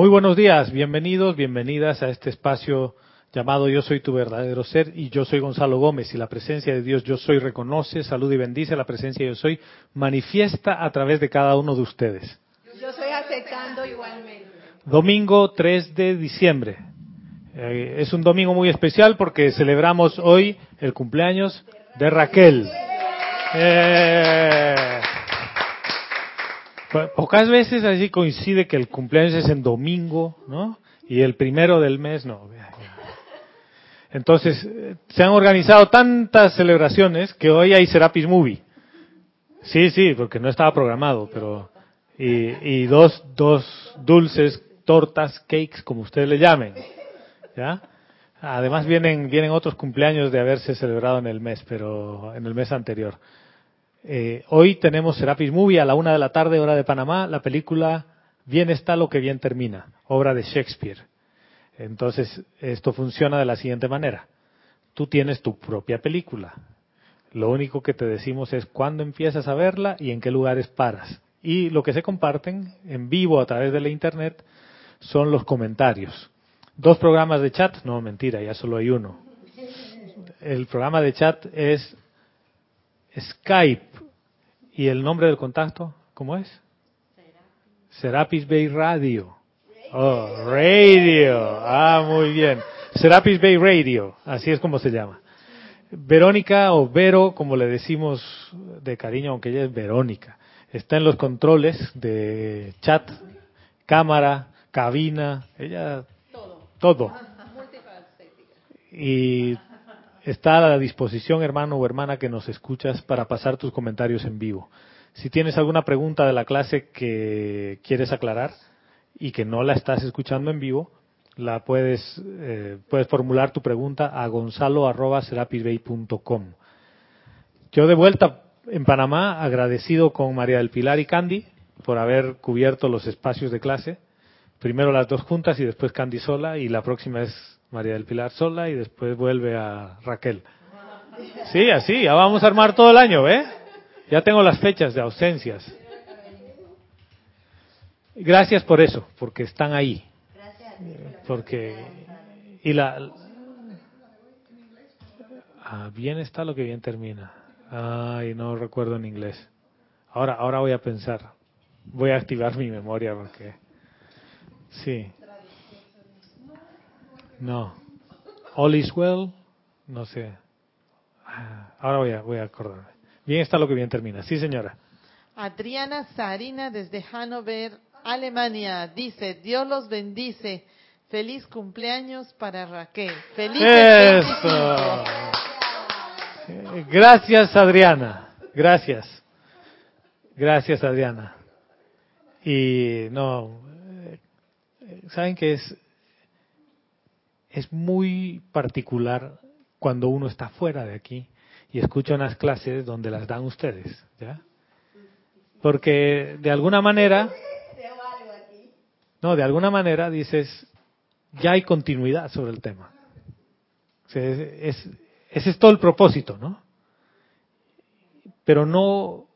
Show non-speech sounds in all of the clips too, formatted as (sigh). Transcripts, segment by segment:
Muy buenos días, bienvenidos, bienvenidas a este espacio llamado Yo soy tu verdadero ser y yo soy Gonzalo Gómez y la presencia de Dios Yo soy reconoce, salud y bendice la presencia Yo soy manifiesta a través de cada uno de ustedes. Yo soy aceptando igualmente. Domingo 3 de diciembre. Eh, es un domingo muy especial porque celebramos hoy el cumpleaños de Raquel. Eh, pocas veces así coincide que el cumpleaños es en domingo, ¿no? Y el primero del mes no. Entonces, eh, se han organizado tantas celebraciones que hoy hay Serapis Movie. Sí, sí, porque no estaba programado, pero... Y, y dos, dos dulces, tortas, cakes, como ustedes le llamen. ¿Ya? Además vienen, vienen otros cumpleaños de haberse celebrado en el mes, pero en el mes anterior. Eh, hoy tenemos Serapis Movie a la una de la tarde, hora de Panamá, la película Bien está lo que bien termina, obra de Shakespeare. Entonces, esto funciona de la siguiente manera. Tú tienes tu propia película. Lo único que te decimos es cuándo empiezas a verla y en qué lugares paras. Y lo que se comparten en vivo a través de la Internet son los comentarios. Dos programas de chat, no mentira, ya solo hay uno. El programa de chat es Skype. ¿Y el nombre del contacto? ¿Cómo es? Serapis Bay Radio. Oh, radio. Ah, muy bien. Serapis Bay Radio. Así es como se llama. Verónica o Vero, como le decimos de cariño, aunque ella es Verónica, está en los controles de chat, cámara, cabina, ella todo. todo. Y está a la disposición, hermano o hermana, que nos escuchas para pasar tus comentarios en vivo. Si tienes alguna pregunta de la clase que quieres aclarar y que no la estás escuchando en vivo, la puedes, eh, puedes formular tu pregunta a gonzalo.serapisbay.com. Yo de vuelta en Panamá, agradecido con María del Pilar y Candy por haber cubierto los espacios de clase. Primero las dos juntas y después Candy sola y la próxima es María del Pilar sola y después vuelve a Raquel. Sí, así, ya vamos a armar todo el año, ¿eh? Ya tengo las fechas de ausencias. Gracias por eso, porque están ahí. Porque y la ah, bien está lo que bien termina. Ay, no recuerdo en inglés. Ahora ahora voy a pensar. Voy a activar mi memoria porque sí. No. All is well. No sé. Ah, ahora voy a, voy a acordarme. Bien está lo que bien termina. Sí, señora. Adriana Sarina desde Hannover, Alemania, dice, Dios los bendice. Feliz cumpleaños para Raquel. Feliz Eso. Gracias, Adriana. Gracias. Gracias, Adriana. Y no, eh, ¿saben qué es? Es muy particular cuando uno está fuera de aquí y escucha unas clases donde las dan ustedes, ¿ya? Porque de alguna manera, no, de alguna manera dices, ya hay continuidad sobre el tema. es, ese es todo el propósito, ¿no? Pero no,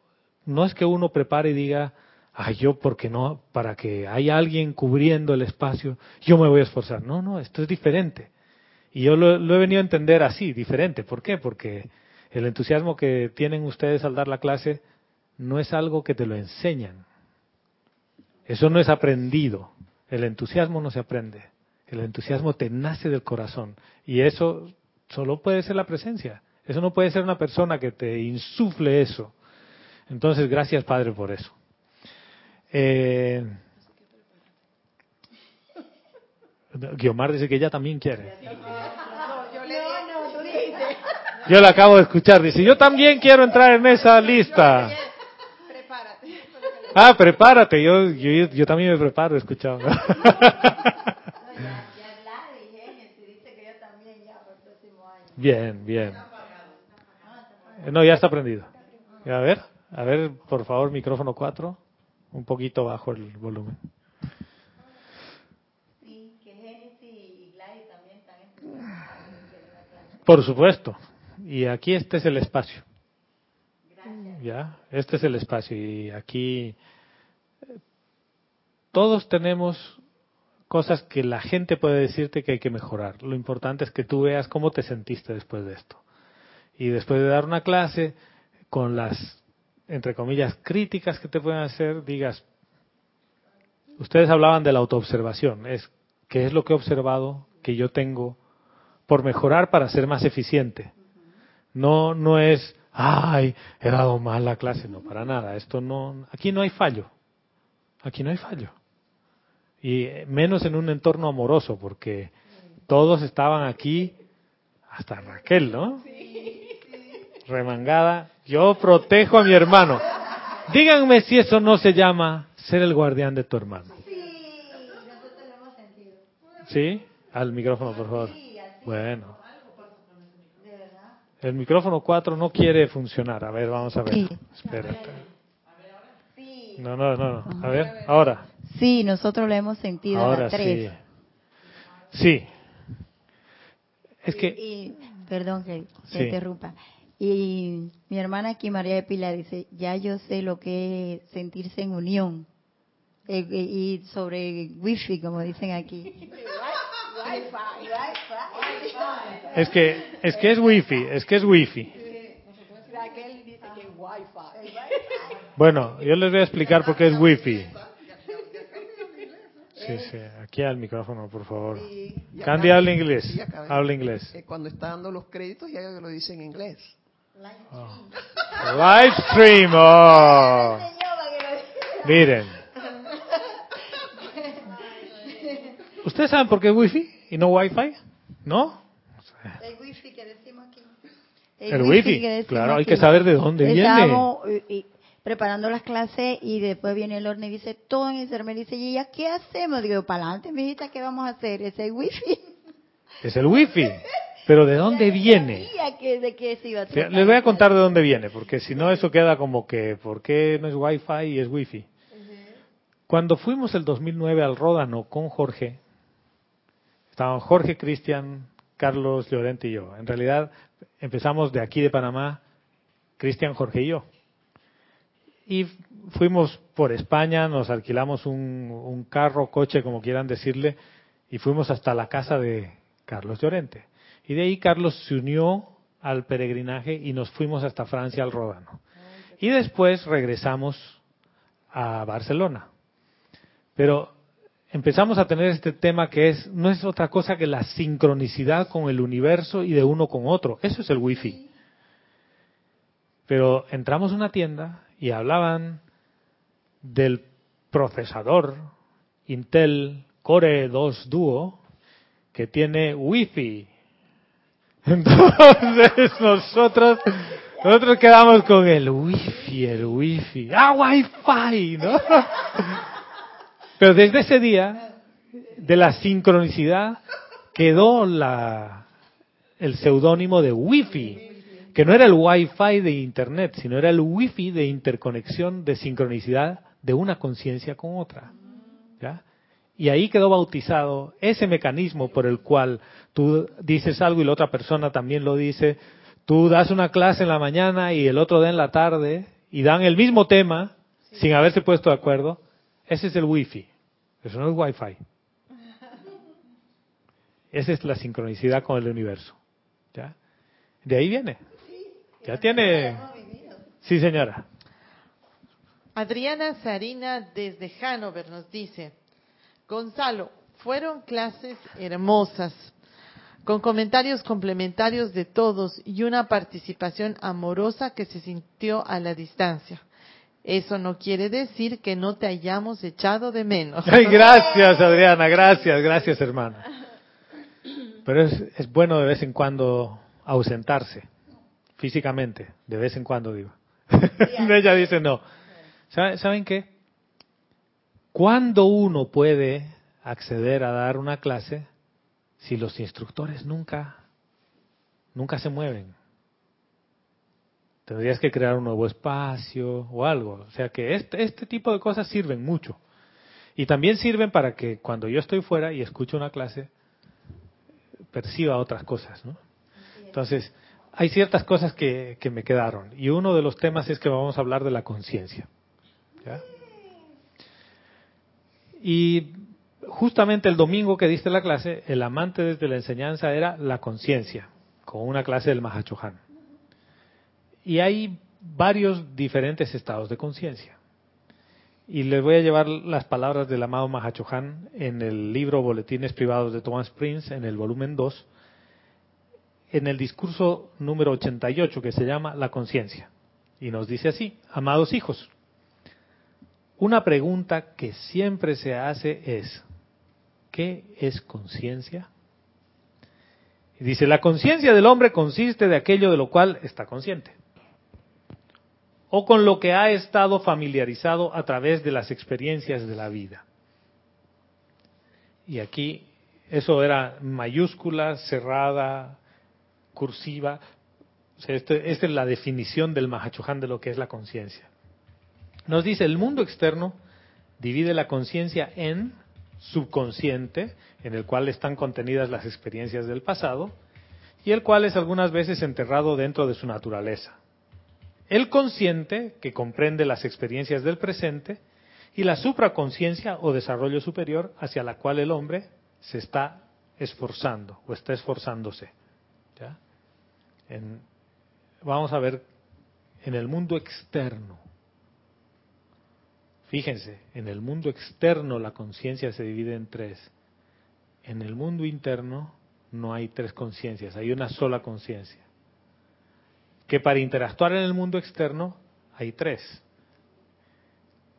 no es que uno prepare y diga, ay, yo, porque no? Para que haya alguien cubriendo el espacio, yo me voy a esforzar. No, no, esto es diferente. Y yo lo, he venido a entender así, diferente. ¿Por qué? Porque el entusiasmo que tienen ustedes al dar la clase no es algo que te lo enseñan. Eso no es aprendido. El entusiasmo no se aprende. El entusiasmo te nace del corazón. Y eso solo puede ser la presencia. Eso no puede ser una persona que te insufle eso. Entonces, gracias Padre por eso. Eh, Guiomar dice que ella también quiere. Yo la acabo de escuchar. Dice, yo también quiero entrar en esa lista. Ah, prepárate. Yo, yo, yo también me preparo, escuchado. (laughs) Bien, bien. No, ya está aprendido. A ver, a ver, por favor, micrófono 4 un poquito bajo el volumen. Por supuesto. Y aquí este es el espacio. Ya, este es el espacio y aquí todos tenemos cosas que la gente puede decirte que hay que mejorar. Lo importante es que tú veas cómo te sentiste después de esto. Y después de dar una clase, con las, entre comillas, críticas que te pueden hacer, digas, ustedes hablaban de la autoobservación, es qué es lo que he observado que yo tengo por mejorar para ser más eficiente. No, no es, ay, he dado mal la clase, no, para nada. Esto no, aquí no hay fallo. Aquí no hay fallo. Y menos en un entorno amoroso, porque todos estaban aquí, hasta Raquel, ¿no? Remangada. Yo protejo a mi hermano. Díganme si eso no se llama ser el guardián de tu hermano. ¿Sí? Al micrófono, por favor. Bueno. El micrófono 4 no quiere funcionar. A ver, vamos a ver. Espérate. No, no, no, A ver, ahora. Sí, nosotros lo hemos sentido ahora Sí. Sí. Es que... Y, perdón que te interrumpa. Y mi hermana aquí, María de Pilar, dice, ya yo sé lo que es sentirse en unión. Eh, eh, y sobre wifi, como dicen aquí. (laughs) Es que es que es wifi, es que es wifi. Bueno, yo les voy a explicar por qué es wifi. Sí, sí, aquí al micrófono, por favor. Candy habla inglés. Habla inglés. Cuando está dando los créditos ya lo dice en inglés. Live stream. Oh. Miren. ¿Ustedes saben por qué es wifi y no wifi? ¿No? El wifi que decimos aquí. El, wifi, claro, hay que saber de dónde viene. Estamos preparando las clases y después viene el horno y dice, todo en el me dice, ¿y ya qué hacemos? Digo, para adelante, mijita, ¿qué vamos a hacer? Es el wifi. Es el wifi. Pero ¿de dónde viene? de qué se iba a Les voy a contar de dónde viene, porque si no eso queda como que, ¿por qué no es wifi y es wifi? Cuando fuimos el 2009 al Ródano con Jorge, estaban Jorge, Cristian, Carlos, Llorente y yo. En realidad empezamos de aquí de Panamá, Cristian, Jorge y yo. Y fuimos por España, nos alquilamos un, un carro, coche, como quieran decirle, y fuimos hasta la casa de Carlos Llorente. Y de ahí Carlos se unió al peregrinaje y nos fuimos hasta Francia al Ródano. Y después regresamos a Barcelona. Pero empezamos a tener este tema que es no es otra cosa que la sincronicidad con el universo y de uno con otro. Eso es el wifi. Pero entramos a una tienda y hablaban del procesador Intel Core 2 Duo que tiene wifi (laughs) entonces nosotros, nosotros quedamos con el wifi, el wifi, ah, wifi, ¿no? (laughs) Pero desde ese día, de la sincronicidad, quedó la, el seudónimo de wifi, que no era el wifi de internet, sino era el wifi de interconexión, de sincronicidad de una conciencia con otra. ¿Ya? Y ahí quedó bautizado ese mecanismo por el cual tú dices algo y la otra persona también lo dice. Tú das una clase en la mañana y el otro da en la tarde y dan el mismo tema sin haberse puesto de acuerdo. Ese es el wifi. Eso no es wifi. Esa es la sincronicidad con el universo. ¿Ya? De ahí viene. Ya tiene. Sí, señora. Adriana Sarina desde Hanover nos dice. Gonzalo, fueron clases hermosas, con comentarios complementarios de todos y una participación amorosa que se sintió a la distancia. Eso no quiere decir que no te hayamos echado de menos. Ay, gracias, Adriana, gracias, gracias, hermana. Pero es, es bueno de vez en cuando ausentarse, físicamente, de vez en cuando digo. (laughs) Ella dice no. ¿Saben qué? ¿Cuándo uno puede acceder a dar una clase si los instructores nunca, nunca se mueven? Tendrías que crear un nuevo espacio o algo. O sea que este, este tipo de cosas sirven mucho. Y también sirven para que cuando yo estoy fuera y escucho una clase, perciba otras cosas, ¿no? Entonces, hay ciertas cosas que, que me quedaron. Y uno de los temas es que vamos a hablar de la conciencia. ¿Ya? Y justamente el domingo que diste la clase, el amante desde la enseñanza era la conciencia, con una clase del Mahachohan. Y hay varios diferentes estados de conciencia. Y les voy a llevar las palabras del amado Mahachohan en el libro Boletines Privados de Thomas Prince, en el volumen 2, en el discurso número 88 que se llama La conciencia. Y nos dice así, amados hijos, una pregunta que siempre se hace es, ¿qué es conciencia? Dice, la conciencia del hombre consiste de aquello de lo cual está consciente, o con lo que ha estado familiarizado a través de las experiencias de la vida. Y aquí eso era mayúscula, cerrada, cursiva. Este, esta es la definición del Mahachohan de lo que es la conciencia. Nos dice, el mundo externo divide la conciencia en subconsciente, en el cual están contenidas las experiencias del pasado, y el cual es algunas veces enterrado dentro de su naturaleza. El consciente, que comprende las experiencias del presente, y la supraconciencia o desarrollo superior hacia la cual el hombre se está esforzando o está esforzándose. vamos a ver en el mundo externo. Fíjense, en el mundo externo la conciencia se divide en tres. En el mundo interno no hay tres conciencias, hay una sola conciencia. Que para interactuar en el mundo externo hay tres.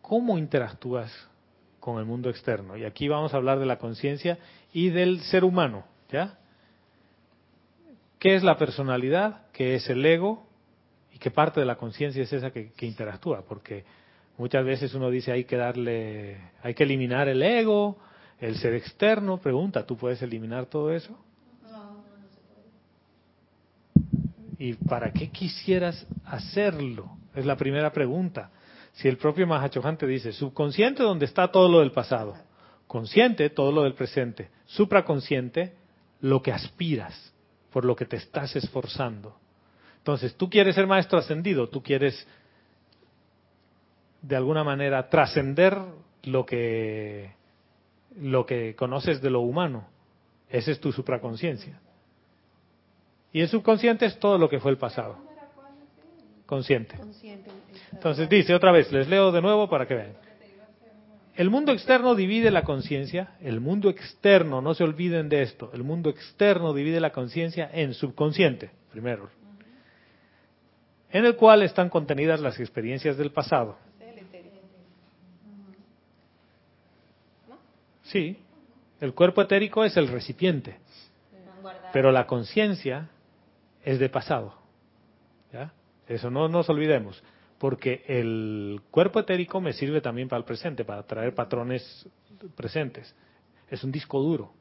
¿Cómo interactúas con el mundo externo? Y aquí vamos a hablar de la conciencia y del ser humano, ¿ya? ¿Qué es la personalidad? ¿Qué es el ego? ¿Y qué parte de la conciencia es esa que, que interactúa? Porque Muchas veces uno dice hay que darle, hay que eliminar el ego, el ser externo. Pregunta, ¿tú puedes eliminar todo eso? ¿Y para qué quisieras hacerlo? Es la primera pregunta. Si el propio Mahachohan te dice, subconsciente donde está todo lo del pasado, consciente todo lo del presente, supraconsciente lo que aspiras, por lo que te estás esforzando. Entonces, tú quieres ser maestro ascendido, tú quieres de alguna manera trascender lo que lo que conoces de lo humano. Esa es tu supraconciencia. Y el subconsciente es todo lo que fue el pasado. Consciente. Entonces dice otra vez, les leo de nuevo para que vean. El mundo externo divide la conciencia, el mundo externo, no se olviden de esto, el mundo externo divide la conciencia en subconsciente, primero, en el cual están contenidas las experiencias del pasado, Sí, el cuerpo etérico es el recipiente, pero la conciencia es de pasado. ¿ya? Eso no nos olvidemos, porque el cuerpo etérico me sirve también para el presente, para traer patrones presentes. Es un disco duro.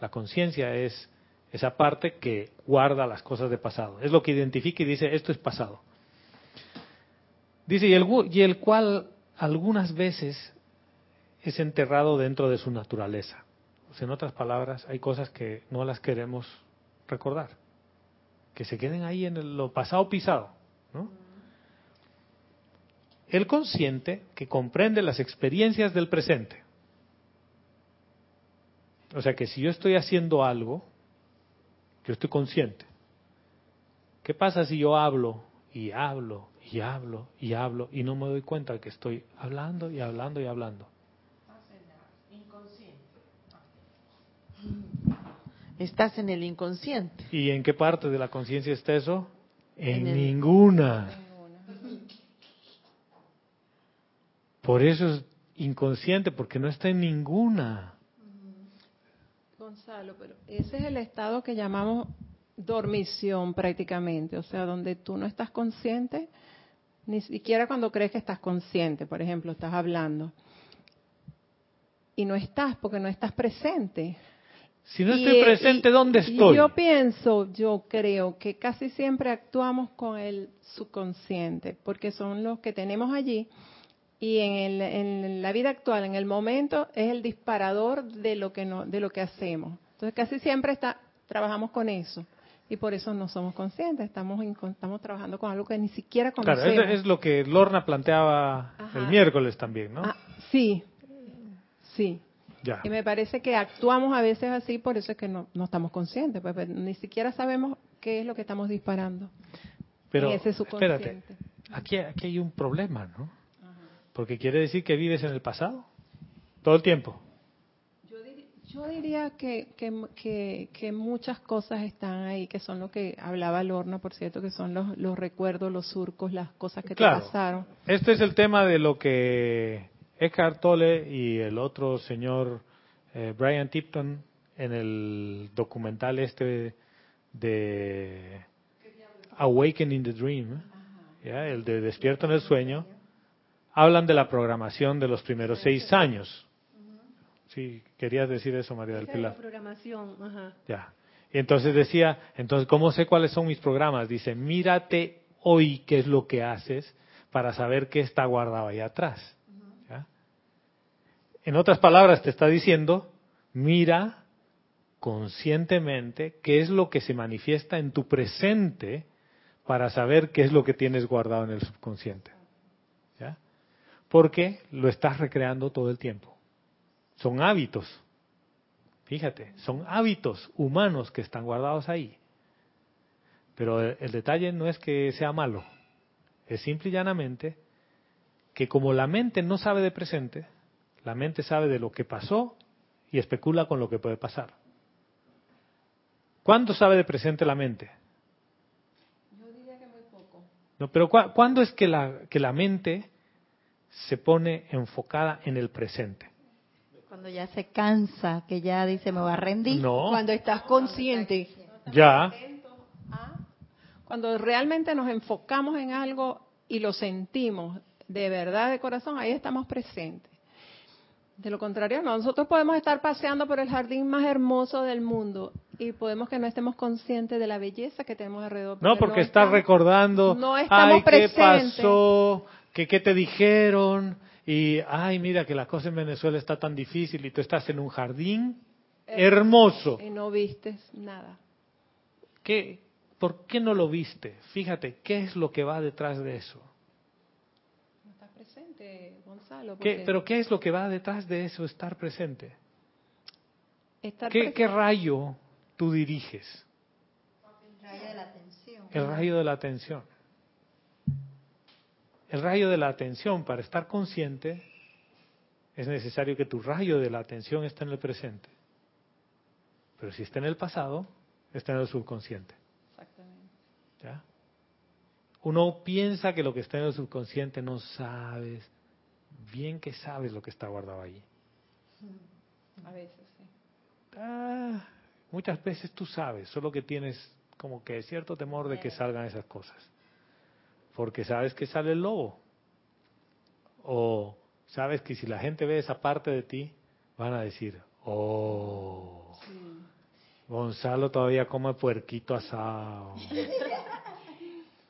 La conciencia es esa parte que guarda las cosas de pasado. Es lo que identifica y dice, esto es pasado. Dice, y el, y el cual algunas veces es enterrado dentro de su naturaleza. en otras palabras, hay cosas que no las queremos recordar, que se queden ahí en lo pasado pisado. El consciente que comprende las experiencias del presente. O sea que si yo estoy haciendo algo, yo estoy consciente. ¿Qué pasa si yo hablo y hablo y hablo y hablo y no me doy cuenta de que estoy hablando y hablando y hablando? Estás en el inconsciente. ¿Y en qué parte de la conciencia está eso? En, ninguna. Por eso es inconsciente, porque no está en ninguna. Gonzalo, pero ese es el estado que llamamos dormición prácticamente, o sea, donde tú no estás consciente, ni siquiera cuando crees que estás consciente, por ejemplo, estás hablando. Y no estás porque no estás presente. Si no estoy presente, ¿dónde estoy? Yo pienso, yo creo que casi siempre actuamos con el subconsciente, porque son los que tenemos allí y en, en, la vida actual, en el momento, es el disparador de lo que no, de lo que hacemos. Entonces, casi siempre está, trabajamos con eso y por eso no somos conscientes, estamos estamos trabajando con algo que ni siquiera conocemos. Claro, es, lo que Lorna planteaba el miércoles también, ¿no? Ah, sí, sí. Ya. Y me parece que actuamos a veces así, por eso es que no, no estamos conscientes, pues, pues, ni siquiera sabemos qué es lo que estamos disparando. Pero, ese espérate, aquí, aquí hay un problema, ¿no? Porque quiere decir que vives en el pasado todo el tiempo. Yo, dir- yo diría que, que, que, que muchas cosas están ahí, que son lo que hablaba Lorna, por cierto, que son los, los recuerdos, los surcos, las cosas que Claro. te pasaron. Este es el tema de lo que Eckhart Tolle y el otro señor eh, Brian Tipton en el documental este de Awakening the Dream, ¿ya? el de Despierto en el Sueño, hablan de la programación de los primeros seis años. Sí, querías decir eso, María del Pilar. la programación, ajá. Ya. Y entonces decía, entonces, ¿cómo sé cuáles son mis programas? Dice, mírate hoy qué es lo que haces para saber qué está guardado ahí atrás. En otras palabras, te está diciendo, mira conscientemente qué es lo que se manifiesta en tu presente para saber qué es lo que tienes guardado en el subconsciente. ¿Ya? Porque lo estás recreando todo el tiempo. Son hábitos. Fíjate, son hábitos humanos que están guardados ahí. Pero el, el detalle no es que sea malo, es simple y llanamente que como la mente no sabe de presente, la mente sabe de lo que pasó y especula con lo que puede pasar. ¿Cuándo sabe de presente la mente? Yo diría que muy poco. No, pero ¿cuá- ¿cuándo es que la, que la mente se pone enfocada en el presente? Cuando ya se cansa, que ya dice, me va a rendir. No, Cuando estás consciente. ya. Cuando realmente nos enfocamos en algo y lo sentimos de verdad, de corazón, ahí estamos presentes. De lo contrario, no. nosotros podemos estar paseando por el jardín más hermoso del mundo y podemos que no estemos conscientes de la belleza que tenemos alrededor. No, porque no estás recordando, no estamos ay, qué presentes. pasó, que qué te dijeron, y ay, mira que la cosa en Venezuela está tan difícil y tú estás en un jardín hermoso. Y no vistes nada. ¿Qué, ¿Por qué no lo viste? Fíjate, ¿qué es lo que va detrás de eso? No estás presente, Gonzalo. ¿Qué, porque ¿Pero qué es lo que va detrás de eso, estar presente? estar ¿Qué, presente- qué rayo tú diriges? El rayo de la atención. El rayo de la atención. El rayo de la atención, para estar consciente, es necesario que tu rayo de la atención esté en el presente. Pero si está en el pasado, está en el subconsciente. Exactamente. ¿ya? Uno piensa que lo que está en el subconsciente no sabes, bien que sabes lo que está guardado allí. A veces, sí. Ah, muchas veces tú sabes, solo que tienes como que cierto temor de que salgan esas cosas. Porque sabes que sale el lobo. O sabes que si la gente ve esa parte de ti, van a decir, oh, Gonzalo todavía come puerquito asado. (laughs)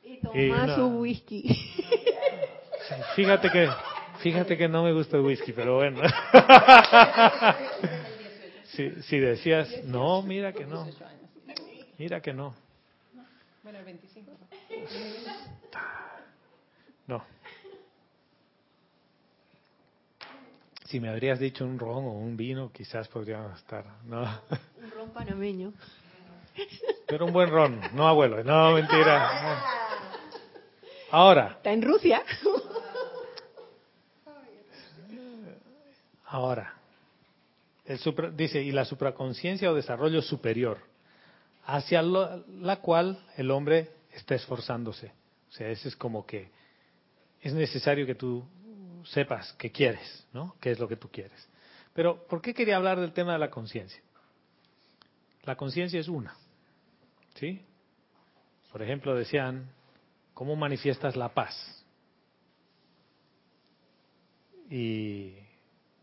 Y toma Y su whisky. Fíjate que, fíjate que no me gusta el whisky, pero bueno. (laughs) Si, si decías, no, mira que no. Mira que no. Bueno, el 25. No. Si me habrías dicho un ron o un vino, quizás podríamos estar. No. Un ron panameño. Pero un buen ron, no abuelo. No, mentira. (laughs) Ahora, Está en Rusia. Ahora. Dice, y la supraconciencia o desarrollo superior, hacia la cual el hombre está esforzándose. O sea, ese es como que es necesario que tú sepas qué quieres, ¿no? ¿Qué es lo que tú quieres? Pero, ¿por qué quería hablar del tema de la conciencia? La conciencia es una, ¿sí? Por ejemplo, decían, ¿cómo manifiestas la paz? Y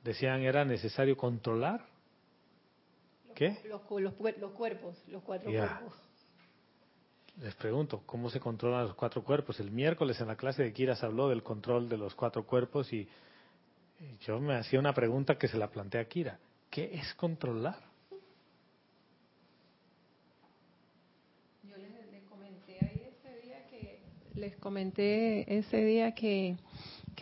decían, era necesario controlar. ¿Qué? Los, cu- los, cuer- los cuerpos, los cuatro cuerpos. Les pregunto, ¿cómo se controlan los cuatro cuerpos? El miércoles en la clase de Kira se habló del control de los cuatro cuerpos y, y yo me hacía una pregunta que se la planteé a Kira. ¿Qué es controlar? Yo les, les comenté ahí ese día que les comenté ese día que,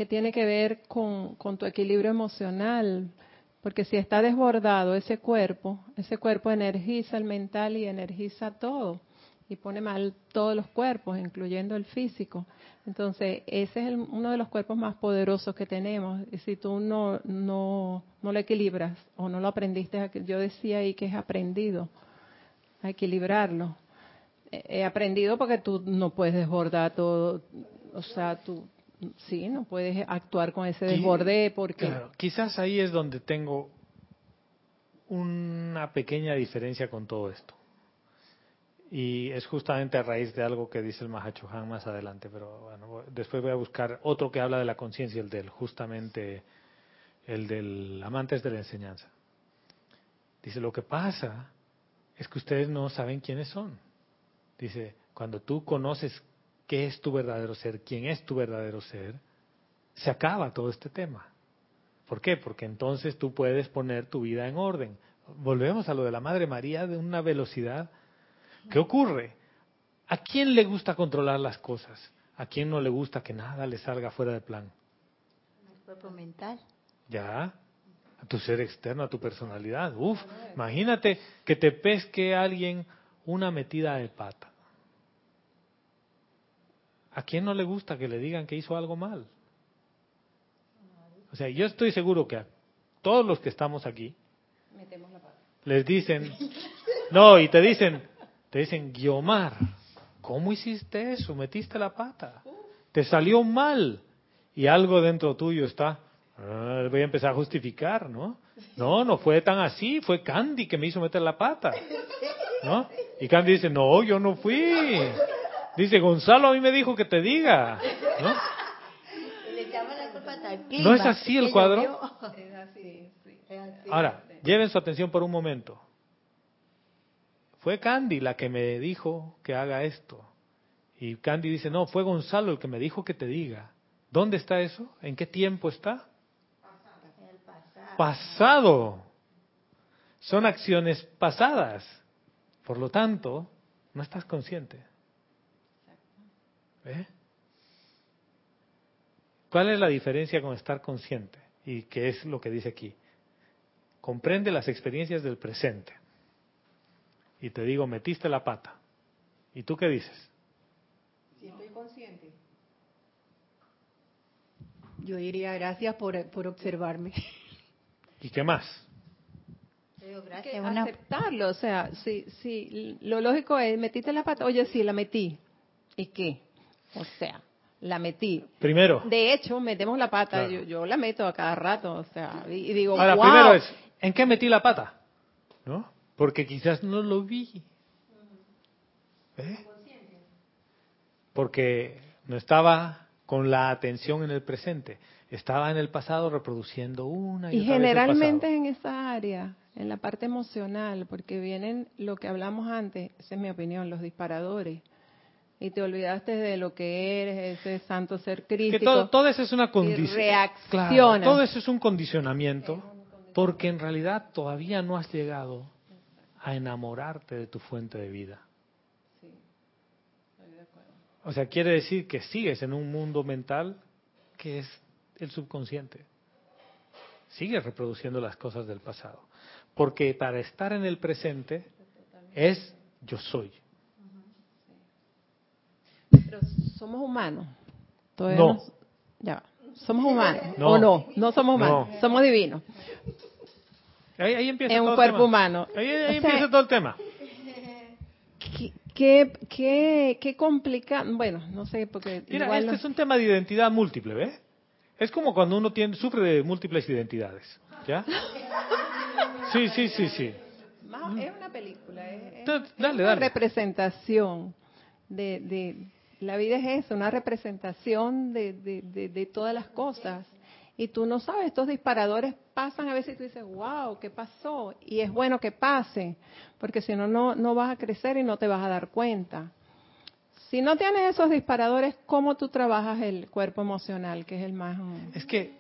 que tiene que ver con, tu equilibrio emocional, Porque si está desbordado ese cuerpo, ese cuerpo energiza el mental y energiza todo. Y pone mal todos los cuerpos, incluyendo el físico. Entonces, ese es uno de los cuerpos más poderosos que tenemos. Y si tú no, no, no lo equilibras o no lo aprendiste, yo decía ahí que es aprendido, a equilibrarlo. He aprendido porque tú no puedes desbordar todo, o sea, tú, sí, no puedes actuar con ese desborde porque... Claro, quizás ahí es donde tengo una pequeña diferencia con todo esto. Y es justamente a raíz de algo que dice el Mahacho Han más adelante, pero bueno, después voy a buscar otro que habla de la conciencia, el del, justamente el del amantes de la enseñanza. Dice, lo que pasa es que ustedes no saben quiénes son. Dice, cuando tú conoces qué es tu verdadero ser, quién es tu verdadero ser, se acaba todo este tema. ¿Por qué? Porque entonces tú puedes poner tu vida en orden. Volvemos a lo de la Madre María de una velocidad. ¿Qué ocurre? ¿A quién le gusta controlar las cosas? ¿A quién no le gusta que nada le salga fuera de plan? El cuerpo mental. Ya, a tu ser externo, a tu personalidad. Uf, imagínate que te pesque alguien una metida de pata. ¿A quién no le gusta que le digan que hizo algo mal? O sea, yo estoy seguro que a todos los que estamos aquí les dicen, no, y te dicen, te dicen, Guiomar, ¿cómo hiciste eso? Metiste la pata. Te salió mal. Y algo dentro tuyo está, "Ah, voy a empezar a justificar, ¿no? No, no fue tan así, fue Candy que me hizo meter la pata. ¿No? Y Candy dice, no, yo no fui. Dice, Gonzalo a mí me dijo que te diga. ¿No? Le la culpa ¿No es así el cuadro? llovió. Es así, sí. Es así. Ahora, lleven su atención por un momento. Fue Candy la que me dijo que haga esto. Y Candy dice, no, fue Gonzalo el que me dijo que te diga. ¿Dónde está eso? ¿En qué tiempo está? El pasado. Pasado. Son acciones pasadas. Por lo tanto, no estás consciente. ¿Eh? ¿Cuál es la diferencia con estar consciente? Y qué es lo que dice aquí. Comprende las experiencias del presente. Y te digo, metiste la pata. ¿Y tú qué dices? Si estoy consciente. Yo diría gracias por, por observarme. ¿Y qué más? Que una- aceptarlo, o sea, si, si lo lógico es, metiste la pata, oye, sí, la metí. ¿Y qué? O sea, la metí. Primero, De hecho, metemos la pata, Claro. yo, yo la meto a cada rato, o sea, y, digo, Ahora, wow, primero es, ¿en qué metí la pata? ¿No? Porque quizás no lo vi. ¿Eh? Porque no estaba con la atención en el presente, estaba en el pasado reproduciendo una y, Y otra vez el generalmente en esa área, en la parte emocional, porque vienen lo que hablamos antes, esa es mi opinión, los disparadores. Y te olvidaste de lo que eres, ese santo ser crítico. que todo, todo eso es una condición. reaccionas. todo eso es un condicionamiento, porque en realidad todavía no has llegado a enamorarte de tu fuente de vida. O sea, quiere decir que sigues en un mundo mental que es el subconsciente. Sigues reproduciendo las cosas del pasado. Porque para estar en el presente es yo soy. Pero somos humanos. Todavía No. no- ya. Somos humanos. No. ¿O no? No somos humanos. No. Somos divinos. Ahí, ahí empieza En un todo el cuerpo tema. humano. Ahí, ahí O sea, empieza todo el tema. ¿Qué, qué, qué, qué complicado? Bueno, no sé, porque Mira, igual este no- es un tema de identidad múltiple, ¿ves? Es como cuando uno tiene, sufre de múltiples identidades, ¿ya? (laughs) Sí, sí, sí, sí. Es una película, es, es- Entonces, es dale, una dale. representación de, de la vida es eso, una representación de, de, de, de todas las cosas. Y tú no sabes, estos disparadores pasan a veces y tú dices, wow, ¿qué pasó? Y es bueno que pase, porque si no, no, vas a crecer y no te vas a dar cuenta. Si no tienes esos disparadores, ¿cómo tú trabajas el cuerpo emocional, que es el más... mm, Es que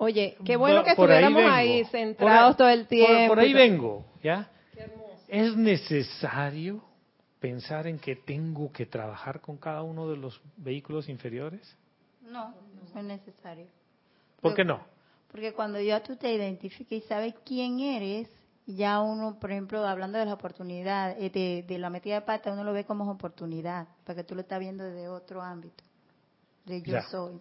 Oye, qué bueno que por ahí estuviéramos ahí, Por centrados ahí- todo el por- tiempo. Por, ahí y todo. vengo, ¿ya? Es necesario pensar en que tengo que trabajar con cada uno de los vehículos inferiores. No, no es necesario. ¿Por qué no? Porque cuando ya tú te identificas y sabes quién eres, ya uno, por ejemplo, hablando de la oportunidad, eh, de, de la metida de pata, uno lo ve como oportunidad, porque tú lo estás viendo desde otro ámbito, de yo Ya. soy.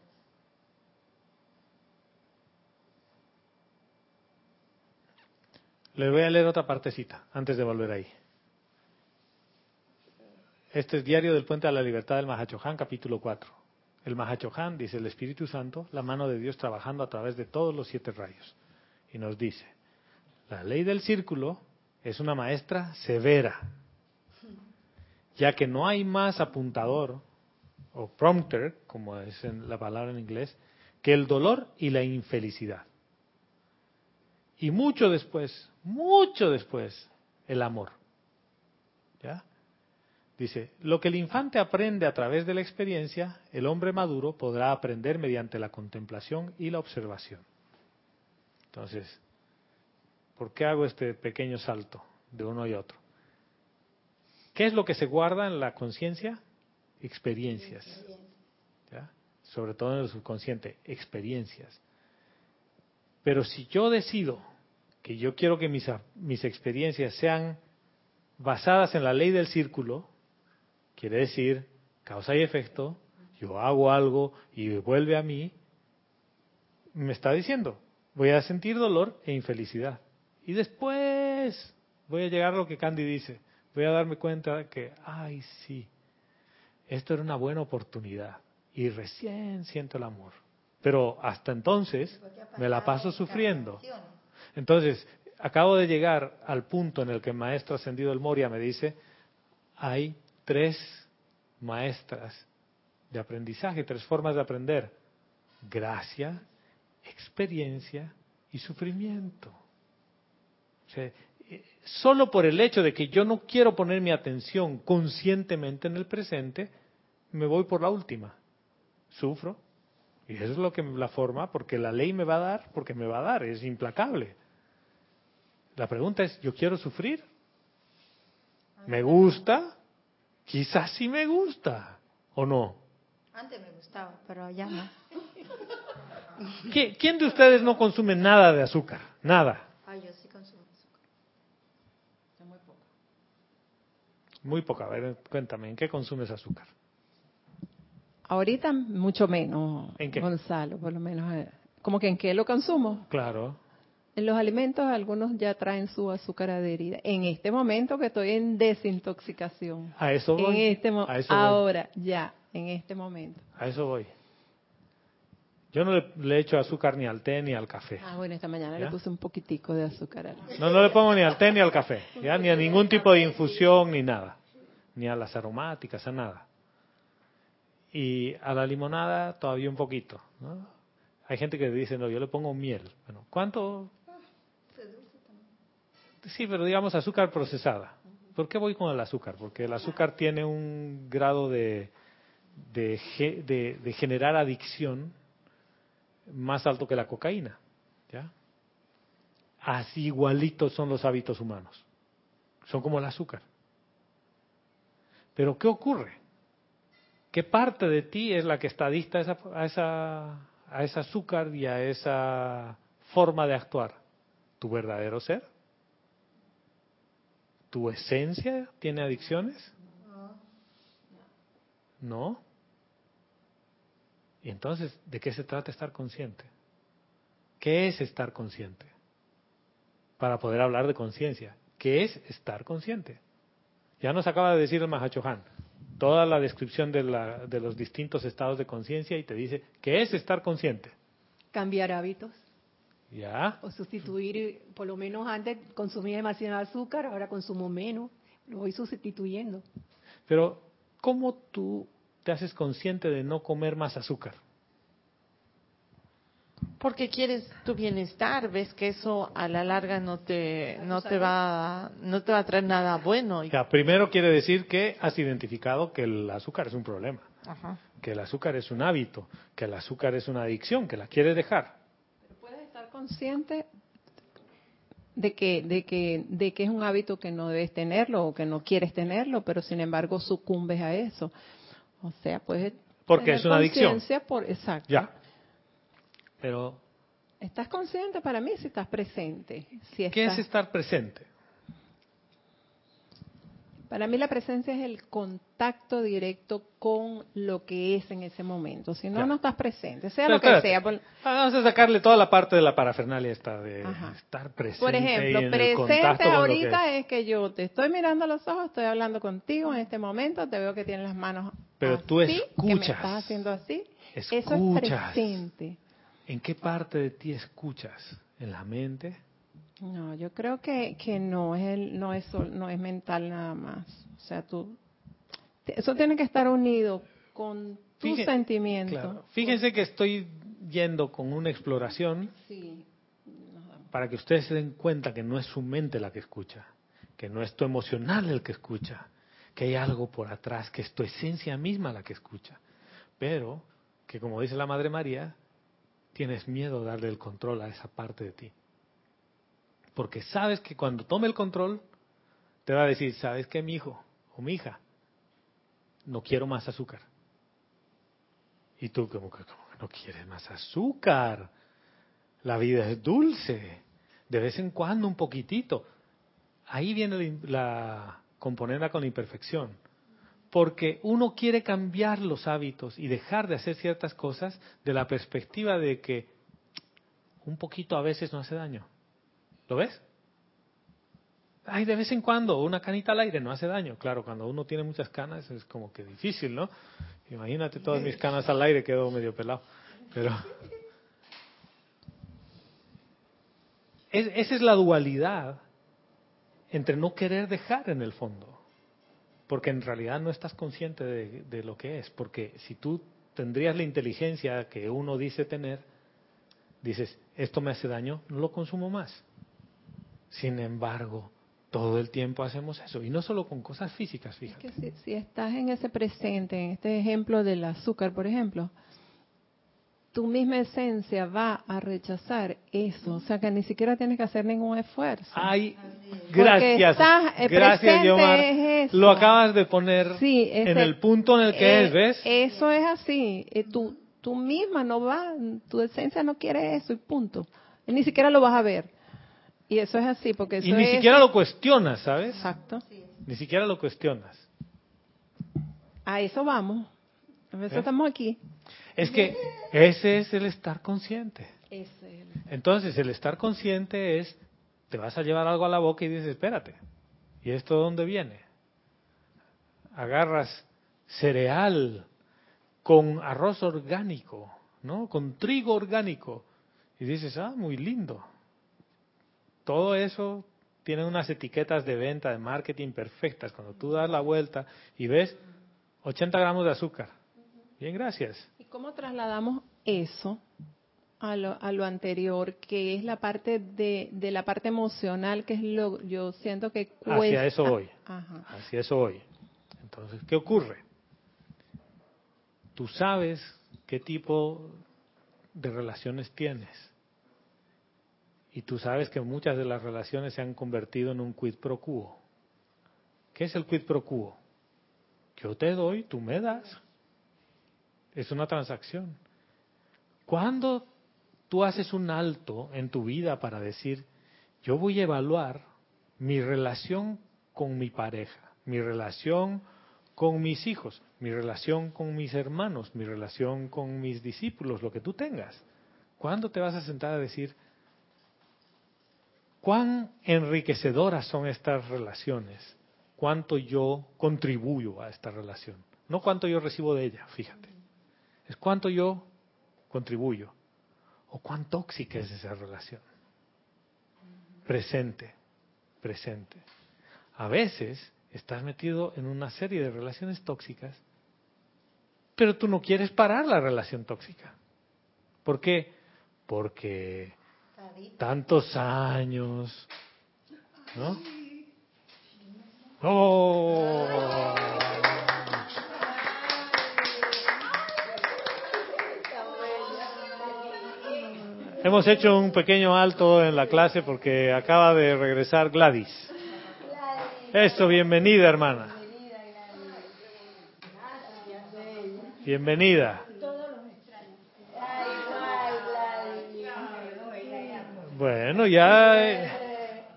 Le voy a leer otra partecita antes de volver ahí. Este es Diario del Puente a la Libertad del Mahachohan, capítulo 4. El Mahachohan dice el Espíritu Santo, la mano de Dios trabajando a través de todos los siete rayos. Y nos dice, la ley del círculo es una maestra severa, ya que no hay más apuntador o prompter, como es en la palabra en inglés, que el dolor y la infelicidad. Y mucho después, mucho después, el amor. ¿Ya? Dice, lo que el infante aprende a través de la experiencia, el hombre maduro podrá aprender mediante la contemplación y la observación. Entonces, ¿por qué hago este pequeño salto de uno y otro? ¿Qué es lo que se guarda en la conciencia? Experiencias. Sobre todo en el subconsciente, experiencias. Pero si yo decido que yo quiero que mis, mis experiencias sean basadas en la ley del círculo, quiere decir causa y efecto, yo hago algo y vuelve a mí, me está diciendo, voy a sentir dolor e infelicidad. Y después voy a llegar a lo que Candy dice, voy a darme cuenta que, ay, sí, esto era una buena oportunidad y recién siento el amor. Pero hasta entonces me la paso sufriendo. Entonces, acabo de llegar al punto en el que el maestro ascendido el Moria me dice, hay tres maestras de aprendizaje, tres formas de aprender. Gracia, experiencia y sufrimiento. O sea, eh, solo por el hecho de que yo no quiero poner mi atención conscientemente en el presente, me voy por la última. Sufro. Y eso es lo que la forma, porque la ley me va a dar, porque me va a dar, es implacable. La pregunta es, ¿yo quiero sufrir? ¿Me gusta? Quizás sí me gusta, ¿o no? Antes me gustaba, pero ya no. (laughs) ¿Qui- ¿Quién de ustedes no consume nada de azúcar? Nada. Ay, yo sí consumo azúcar. Muy poca. A ver, cuéntame, ¿en qué consumes azúcar? Ahorita mucho menos, ¿En qué? Gonzalo, por lo menos. eh, ¿Cómo que en qué lo consumo? Claro. En los alimentos algunos ya traen su azúcar adherida. En este momento que estoy en desintoxicación. A eso En voy. este mo- a eso voy. ahora, ya, en este momento. A eso voy. Yo no le, echo azúcar ni al té ni al café. Ah, bueno, esta mañana ¿Ya? le puse un poquitico de azúcar. al- No, no le pongo ni al té ni al café, ¿ya? ni a ningún tipo de infusión ni nada, ni a las aromáticas, a nada. Y a la limonada todavía un poquito. ¿no? Hay gente que dice, no, yo le pongo miel. Bueno, ¿cuánto? Sí, pero digamos azúcar procesada. ¿Por qué voy con el azúcar? Porque el azúcar tiene un grado de, de, de generar adicción más alto que la cocaína. ¿ya? Así igualitos son los hábitos humanos. Son como el azúcar. Pero ¿qué ocurre? ¿Qué parte de ti es la que está adicta a esa, a esa, a ese azúcar y a esa forma de actuar? ¿Tu verdadero ser? ¿Tu esencia tiene adicciones? No. Y entonces, ¿de qué se trata estar consciente? ¿Qué es estar consciente? Para poder hablar de conciencia. ¿Qué es estar consciente? Ya nos acaba de decir el Mahachohan toda la descripción de, la- de los distintos estados de conciencia y te dice ¿qué es estar consciente? Cambiar hábitos Ya, o sustituir, por lo menos antes consumía demasiado azúcar, ahora consumo menos, lo voy sustituyendo. pero ¿cómo tú te haces consciente de no comer más azúcar? Porque quieres tu bienestar, ves que eso a la larga no te no te va no te va a traer nada bueno. O Y- sea, primero quiere decir que has identificado que el azúcar es un problema, Ajá. que el azúcar es un hábito, que el azúcar es una adicción, que la quieres dejar. Consciente de que, de que, de que es un hábito que no debes tenerlo o que no quieres tenerlo, pero sin embargo sucumbes a eso. O sea, puedes Porque es una adicción. Por, exacto. Ya. Pero Estás consciente para mí si estás presente. Si ¿Qué es estás- estar presente? Para mí la presencia es el contacto directo con lo que es en ese momento. Si no, Claro. no estás presente, sea Pero lo que espérate. sea. Por, Ah, Vamos a sacarle toda la parte de la parafernalia esta de Ajá. estar presente. por ejemplo, en presente que ahorita es. es. que yo te estoy mirando a los ojos, estoy hablando contigo en este momento, te veo que tienes las manos Pero tú así, que me escuchas. estás haciendo así. Eso es Escuchas. presente. ¿En qué parte de ti escuchas? ¿En la mente? No, yo creo que, que no es el, no es no es mental nada más. O sea, tú eso tiene que estar unido con tu sentimiento. Claro. Fíjense que estoy yendo con una exploración Sí. para que ustedes se den cuenta que no es su mente la que escucha, que no es tu emocional el que escucha, que hay algo por atrás, que es tu esencia misma la que escucha. Pero que como dice la Madre María, tienes miedo de darle el control a esa parte de ti. Porque sabes que cuando tome el control, te va a decir, ¿sabes qué, mi hijo o mi hija? No quiero más azúcar. Y tú como que, no quieres más azúcar. La vida es dulce. De vez en cuando un poquitito. Ahí viene la, la con la imperfección. Porque uno quiere cambiar los hábitos y dejar de hacer ciertas cosas de la perspectiva de que un poquito a veces no hace daño. ¿Lo ves? Ay, de vez en cuando, una canita al aire no hace daño. Claro, cuando uno tiene muchas canas es como que difícil, ¿no? Imagínate todas mis canas al aire, quedo medio pelado. Pero es- esa es la dualidad entre no querer dejar en el fondo. Porque en realidad no estás consciente de, de lo que es. Porque si tú tendrías la inteligencia que uno dice tener, dices, esto me hace daño, no lo consumo más. Sin embargo, todo el tiempo hacemos eso. Y no solo con cosas físicas, Es fíjate. que si, si estás en ese presente, en este ejemplo del azúcar, por ejemplo, tu misma esencia va a rechazar eso. O sea que ni siquiera tienes que hacer ningún esfuerzo. Ay, gracias. estás, eh, gracias, Yomar. es. Lo acabas de poner Sí, en el punto en el que Eh, es, ¿ves? Eso es así. Eh, tú, tú misma no vas, tu esencia no quiere eso y punto. Ni siquiera lo vas a ver. Y eso es así, porque eso y ni es- siquiera lo cuestionas, ¿sabes? Exacto. Ni siquiera lo cuestionas. A eso vamos. A eso ¿Eh? estamos aquí. Es que ese es el estar consciente. Es el- Entonces, el estar consciente es, te vas a llevar algo a la boca y dices, espérate, ¿y esto de dónde viene? Agarras cereal con arroz orgánico, ¿no? Con trigo orgánico. Y dices, ah, muy lindo. Todo eso tiene unas etiquetas de venta, de marketing perfectas. Cuando tú das la vuelta y ves 80 gramos de azúcar. Bien, gracias. ¿Y cómo trasladamos eso a lo, a lo anterior, que es la parte de, de la parte emocional, que es lo yo siento que cuesta? Hacia eso voy. Ajá. Hacia eso voy. Entonces, ¿qué ocurre? Tú sabes qué tipo de relaciones tienes. Y tú sabes que muchas de las relaciones se han convertido en un quid pro quo. ¿Qué es el quid pro quo? Yo te doy, tú me das. Es una transacción. Cuando tú haces un alto en tu vida para decir, yo voy a evaluar mi relación con mi pareja, mi relación con mis hijos, mi relación con mis hermanos, mi relación con mis discípulos, lo que tú tengas. ¿Cuándo te vas a sentar a decir cuán enriquecedoras son estas relaciones? ¿Cuánto yo contribuyo a esta relación? No cuánto yo recibo de ella, fíjate. Es cuánto yo contribuyo o cuán tóxica es esa relación. Presente, presente. A veces estás metido en una serie de relaciones tóxicas, pero tú no quieres parar la relación tóxica. ¿Por qué? Porque tantos años, ¿no? ¡Oh! Hemos hecho un pequeño alto en la clase porque acaba de regresar Gladys. Eso, bienvenida, hermana. Bienvenida. Bueno, ya eh,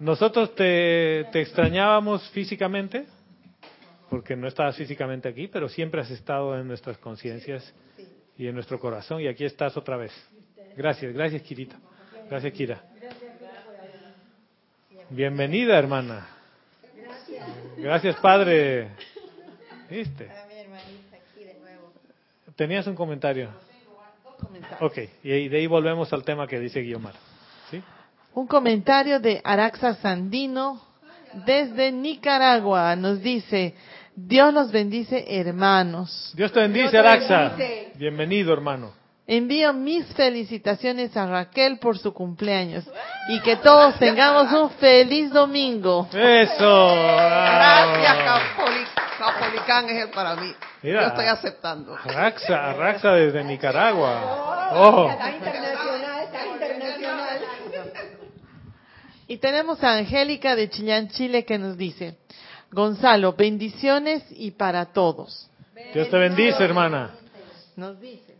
nosotros te, te extrañábamos físicamente, porque no estabas físicamente aquí, pero siempre has estado en nuestras conciencias y en nuestro corazón, y aquí estás otra vez. Gracias, gracias, Kirita. Gracias, Kira. Bienvenida, hermana. Gracias, padre. ¿Viste? Tenías un comentario. Ok, y de ahí volvemos al tema que dice Guiomar. Un comentario de Araxa Sandino desde Nicaragua. Nos dice, Dios los bendice, hermanos. Dios te bendice, Araxa. Bienvenido, hermano. Envío mis felicitaciones a Raquel por su cumpleaños y que todos tengamos un feliz domingo. Eso. Gracias, Capolicán es el para mí. Mira, Yo estoy aceptando. Araxa, Araxa desde Nicaragua. Oh. Está internacional, está internacional. Y tenemos a Angélica de Chillán, Chile, que nos dice, Gonzalo, bendiciones y para todos. Dios te bendice, hermana. Nos dice,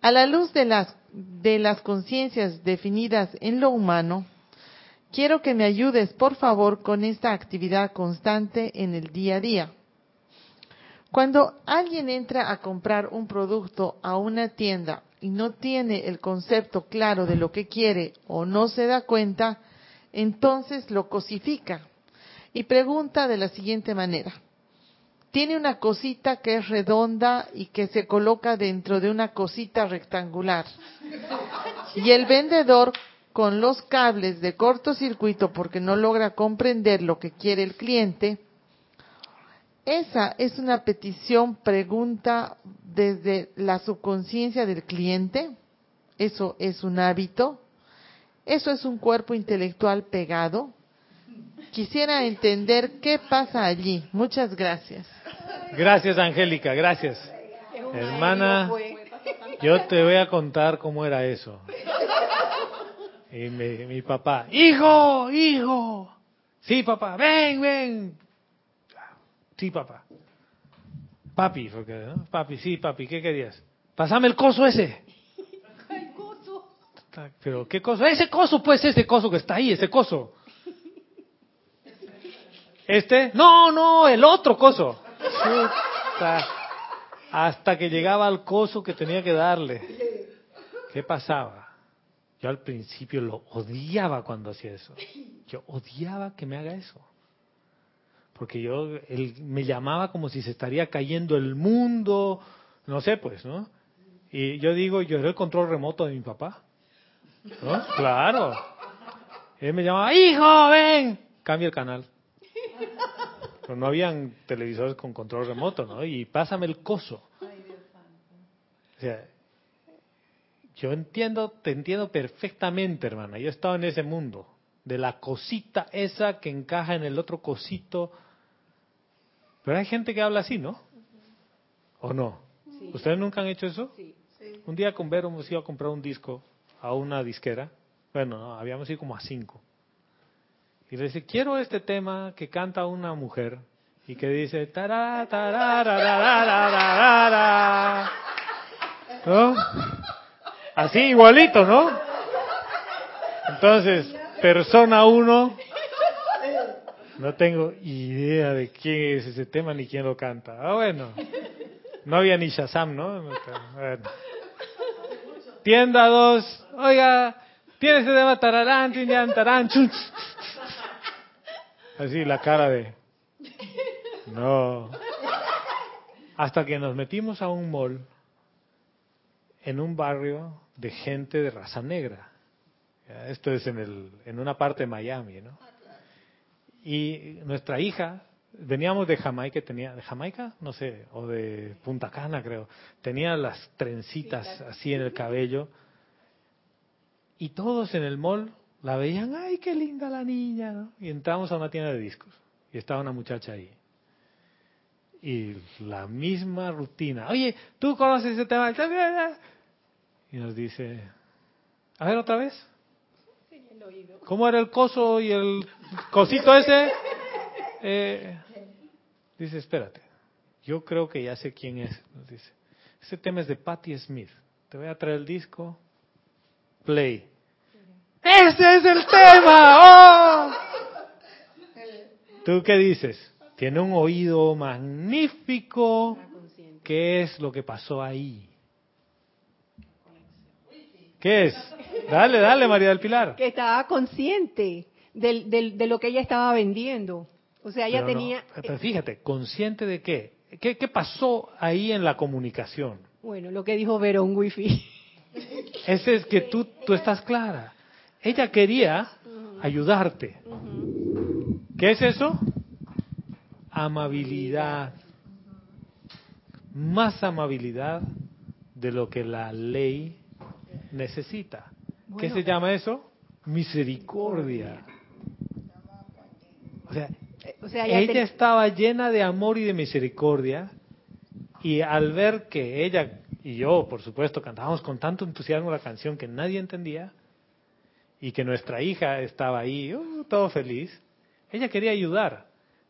a la luz de las, de las conciencias definidas en lo humano, quiero que me ayudes, por favor, con esta actividad constante en el día a día. Cuando alguien entra a comprar un producto a una tienda y no tiene el concepto claro de lo que quiere o no se da cuenta, entonces lo cosifica y pregunta de la siguiente manera. Tiene una cosita que es redonda y que se coloca dentro de una cosita rectangular. Y el vendedor, con los cables de cortocircuito porque no logra comprender lo que quiere el cliente, esa es una petición, pregunta desde la subconsciencia del cliente. Eso es un hábito. Eso es un cuerpo intelectual pegado. Quisiera entender qué pasa allí. Muchas gracias. Gracias, Angélica, gracias. Hermana, yo te voy a contar cómo era eso. Y mi, papá, hijo, hijo. Sí, papá, ven, ven. Sí, papá. Papi, porque, ¿no? papi, sí, papi, ¿qué querías? Pásame el coso ese. Pero, ¿qué coso? Ese coso, pues, ese coso que está ahí, ese coso. ¿Este? No, no, el otro coso. Hasta que llegaba al coso que tenía que darle. ¿Qué pasaba? Yo al principio lo odiaba cuando hacía eso. Yo odiaba que me haga eso. Porque yo, él me llamaba como si se estaría cayendo el mundo, no sé pues, ¿no? Y yo digo, yo era el control remoto de mi papá. ¿No? Claro. Él me llamaba, hijo, ven, cambia el canal. Pero no habían televisores con control remoto, ¿no? Y pásame el coso. O sea, yo entiendo, te entiendo perfectamente, hermana. Yo he estado en ese mundo, de la cosita esa que encaja en el otro cosito. Pero hay gente que habla así, ¿no? ¿O no? ¿Ustedes nunca han hecho eso? Un día con Vero hemos ido a comprar un disco a una disquera. Bueno, no, habíamos ido como a cinco. Y le dice, quiero este tema que canta una mujer y que dice, tará. Así igualito, ¿no? Entonces, persona uno, no tengo idea de quién es ese tema ni quién lo canta. Ah, bueno. No había ni Shazam, ¿no? Tienda 2, oiga, tiene ese tema tararán, tinyan, tarán, chun. Así la cara de... No. Hasta que nos metimos a un mall en un barrio de gente de raza negra. Esto es en, el, en una parte de Miami, ¿no? Y nuestra hija, veníamos de Jamaica, tenía, ¿de Jamaica? No sé, o de Punta Cana, creo. Tenía las trencitas así en el cabello. Y todos en el mall la veían, ay, qué linda la niña, ¿no? Y entramos a una tienda de discos y estaba una muchacha ahí. Y la misma rutina. Oye, ¿tú conoces ese tema? Y nos dice, a ver otra vez. ¿Cómo era el coso y el cosito ese? (laughs) Eh, dice, espérate, yo creo que ya sé quién es. Nos dice, ese tema es de Patti Smith. Te voy a traer el disco, play. ¡Ese es el tema! ¡Oh! ¿Tú qué dices? Tiene un oído magnífico. ¿Qué es lo que pasó ahí? ¿Qué es? Dale, dale, María del Pilar. Que estaba consciente del, del, de lo que ella estaba vendiendo. O sea, ella Pero no, tenía... pero fíjate, ¿consciente de qué? qué? qué pasó ahí en la comunicación? Bueno, lo que dijo Verón Wifi. Ese es que tú, tú estás clara. Ella quería ayudarte. ¿Qué es eso? Amabilidad. Más amabilidad de lo que la ley necesita. ¿Qué se llama eso? Misericordia. O sea, O sea, ella, estaba llena de amor y de misericordia y al ver que ella y yo, por supuesto, cantábamos con tanto entusiasmo la canción que nadie entendía y que nuestra hija estaba ahí, uh, todo feliz, ella quería ayudar,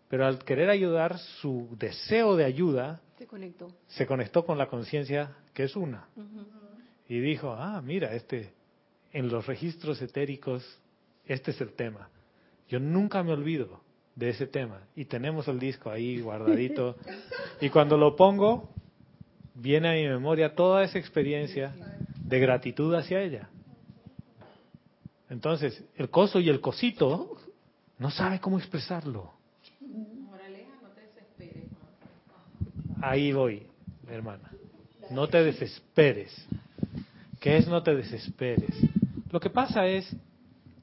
pero al querer ayudar, su deseo de ayuda se conectó. se conectó con la conciencia que es una y dijo, ah, mira, este, en los registros etéricos, este es el tema. Yo nunca me olvido de ese tema y tenemos el disco ahí guardadito (laughs) y cuando lo pongo viene a mi memoria toda esa experiencia de gratitud hacia ella. Entonces, el coso y el cosito no sabe cómo expresarlo. Ahí voy, hermana. No te desesperes. ¿Qué es no te desesperes? Lo que pasa es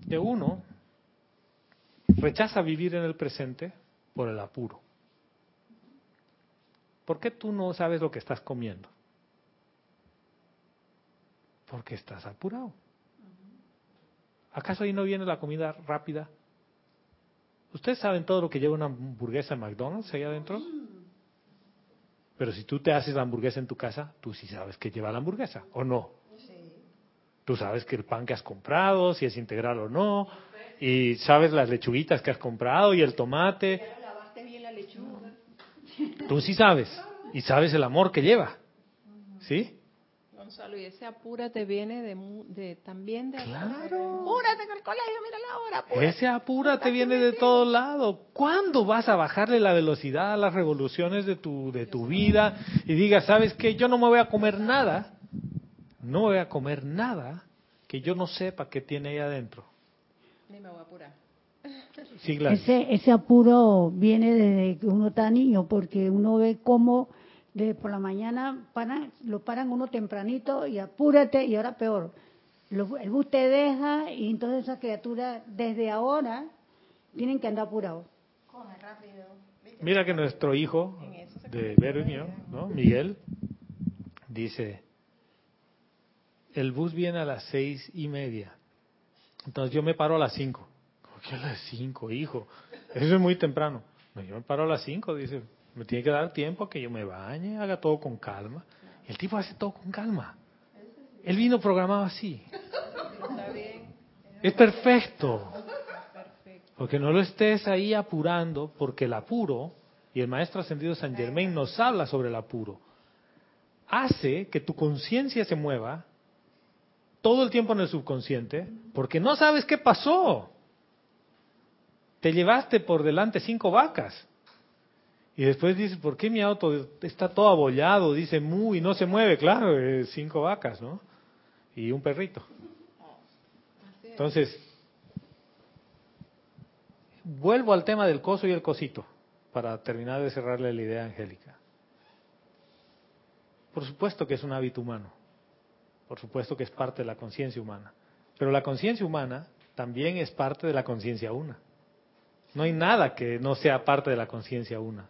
que uno rechaza vivir en el presente por el apuro. ¿Por qué tú no sabes lo que estás comiendo? Porque estás apurado. ¿Acaso ahí no viene la comida rápida? ¿Ustedes saben todo lo que lleva una hamburguesa en McDonald's ahí adentro? Pero si tú te haces la hamburguesa en tu casa, tú sí sabes que lleva la hamburguesa, ¿o no? Tú sabes que el pan que has comprado, si es integral o no, y sabes las lechuguitas que has comprado y el tomate. Lavaste bien la lechuga. Tú sí sabes, y sabes el amor que lleva. ¿Sí? Gonzalo, y ese apúrate viene de, de también de Claro. Apúrate el colegio, mira la hora. apúrate. Ese apúrate viene de todos lados. ¿Cuándo vas a bajarle la velocidad a las revoluciones de tu, de tu vida y digas, ¿sabes qué? Yo no me voy a comer nada. No voy a comer nada que yo no sepa que tiene ahí adentro. Ni me voy a apurar. Sí. Ese, ese apuro viene desde que uno está niño, porque uno ve cómo de por la mañana paran, lo paran uno tempranito y apúrate, y ahora peor. Lo- el bus te deja y entonces esas criaturas desde ahora tienen que andar apurados. Mira que nuestro hijo de Vero y mío, ¿no? Miguel, dice, el bus viene a las seis y media. Entonces yo me paro a las cinco. ¿Cómo que a las cinco, hijo? Eso es muy temprano. No, yo me paro a las cinco, dice. Me tiene que dar tiempo a que yo me bañe, haga todo con calma. Y el tipo hace todo con calma. Él vino programado así. Es perfecto. Porque no lo estés ahí apurando, porque el apuro, y el maestro ascendido San Germain nos habla sobre el apuro, hace que tu conciencia se mueva todo el tiempo en el subconsciente, porque no sabes qué pasó. Te llevaste por delante cinco vacas. Y después dices, ¿por qué mi auto está todo abollado? Dice mu y no se mueve. Claro, cinco vacas, ¿no? Y un perrito. Entonces, vuelvo al tema del coso y el cosito, para terminar de cerrarle la idea Angélica. Por supuesto que es un hábito humano, por supuesto que es parte de la conciencia humana, pero la conciencia humana también es parte de la conciencia una. No hay nada que no sea parte de la conciencia una.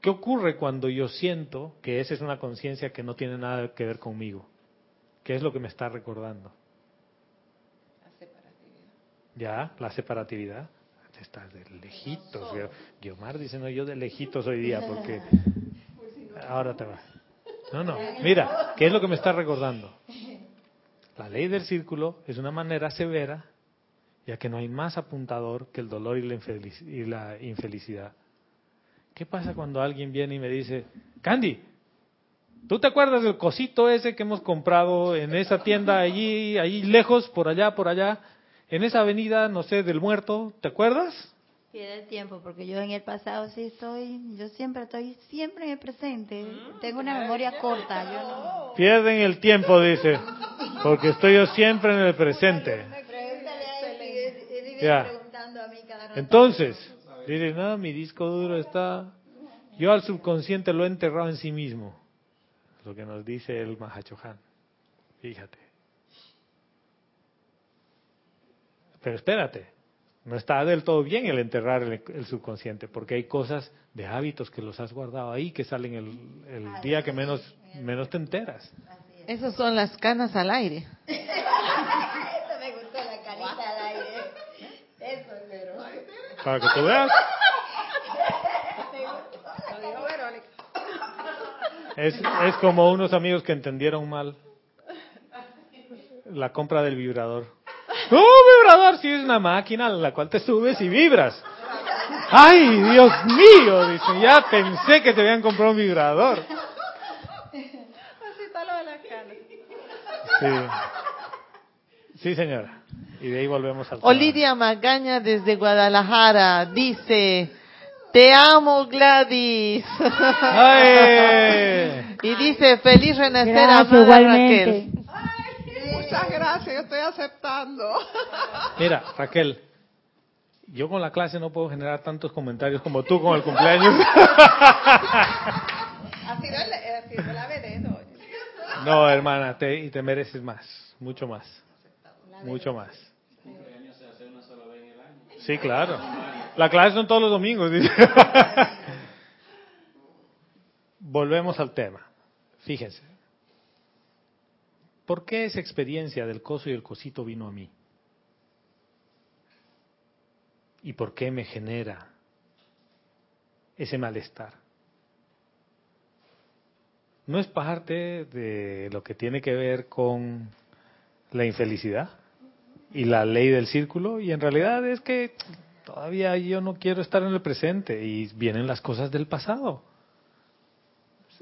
¿Qué ocurre cuando yo siento que esa es una conciencia que no tiene nada que ver conmigo? ¿Qué es lo que me está recordando? Ya, la separatividad. Estás de lejitos. Guio- Guiomar dice, no, yo de lejitos hoy día porque (laughs) ahora te va. No, no. Mira, ¿qué es lo que me está recordando? La ley del círculo es una manera severa, ya que no hay más apuntador que el dolor y la, infelic- y la infelicidad. ¿Qué pasa cuando alguien viene y me dice, Candy, ¿Tú te acuerdas del cosito ese que hemos comprado en esa tienda allí, allí lejos, por allá, por allá, en esa avenida, no sé, del muerto? ¿Te acuerdas? Pierde el tiempo, porque yo en el pasado sí estoy, yo siempre estoy siempre en el presente. Tengo una memoria corta. Yo no... Pierden el tiempo, dice, porque estoy yo siempre en el presente. Ya. Entonces, dice, no, mi disco duro está, yo al subconsciente lo he enterrado en sí mismo. Lo que nos dice el Mahachohan. Fíjate. Pero espérate, no está del todo bien el enterrar el, el subconsciente, porque hay cosas de hábitos que los has guardado ahí que salen el, el día que menos, menos te enteras. Esas son las canas al aire. (laughs) Eso me gustó, la canita al aire. Eso, pero... Para que tú veas. Lo dijo Verónica. Es, es como unos amigos que entendieron mal la compra del vibrador. ¡No, vibrador! Si es una máquina a la cual te subes y vibras. ¡Ay, Dios mío! Dicen, ya pensé que te habían comprado un vibrador. Así está lo de las canas. Sí. Sí, señora. Y de ahí volvemos al tema. Olivia Magaña desde Guadalajara dice, te amo Gladys. ¡Ay! (laughs) y dice, feliz renacer Gracias, amada. Raquel. Muchas gracias, yo estoy aceptando. (laughs) Mira, Raquel, yo con la clase no puedo generar tantos comentarios como tú con el cumpleaños. Ha sido la veneno. No, hermana, te, y te mereces más, mucho más, mucho más. Sí, claro. La clase son todos los domingos. dice. (laughs) Volvemos al tema. Fíjense. ¿Por qué esa experiencia del coso y el cosito vino a mí? ¿Y por qué me genera ese malestar? ¿No es parte de lo que tiene que ver con la infelicidad y la ley del círculo? Y en realidad es que todavía yo no quiero estar en el presente y vienen las cosas del pasado.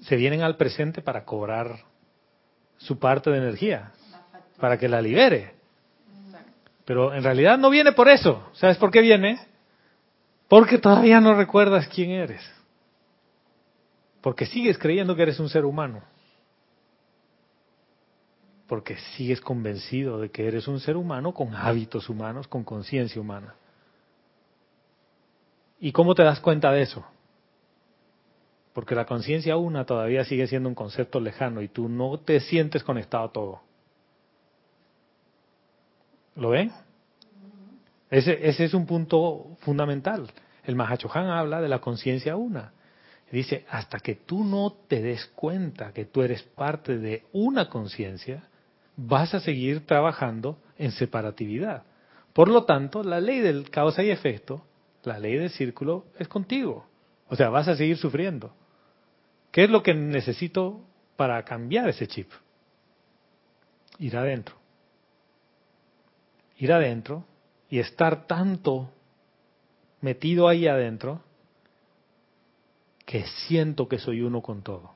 Se vienen al presente para cobrar su parte de energía, para que la libere. Pero en realidad no viene por eso. ¿Sabes por qué viene? Porque todavía no recuerdas quién eres. Porque sigues creyendo que eres un ser humano. Porque sigues convencido de que eres un ser humano con hábitos humanos, con conciencia humana. ¿Y cómo te das cuenta de eso? Porque la conciencia una todavía sigue siendo un concepto lejano y tú no te sientes conectado a todo. ¿Lo ven? Ese, ese es un punto fundamental. El Mahachohan habla de la conciencia una. Dice, hasta que tú no te des cuenta que tú eres parte de una conciencia, vas a seguir trabajando en separatividad. Por lo tanto, la ley del causa y efecto, la ley del círculo, es contigo. O sea, vas a seguir sufriendo. ¿Qué es lo que necesito para cambiar ese chip? Ir adentro. Ir adentro y estar tanto metido ahí adentro que siento que soy uno con todo.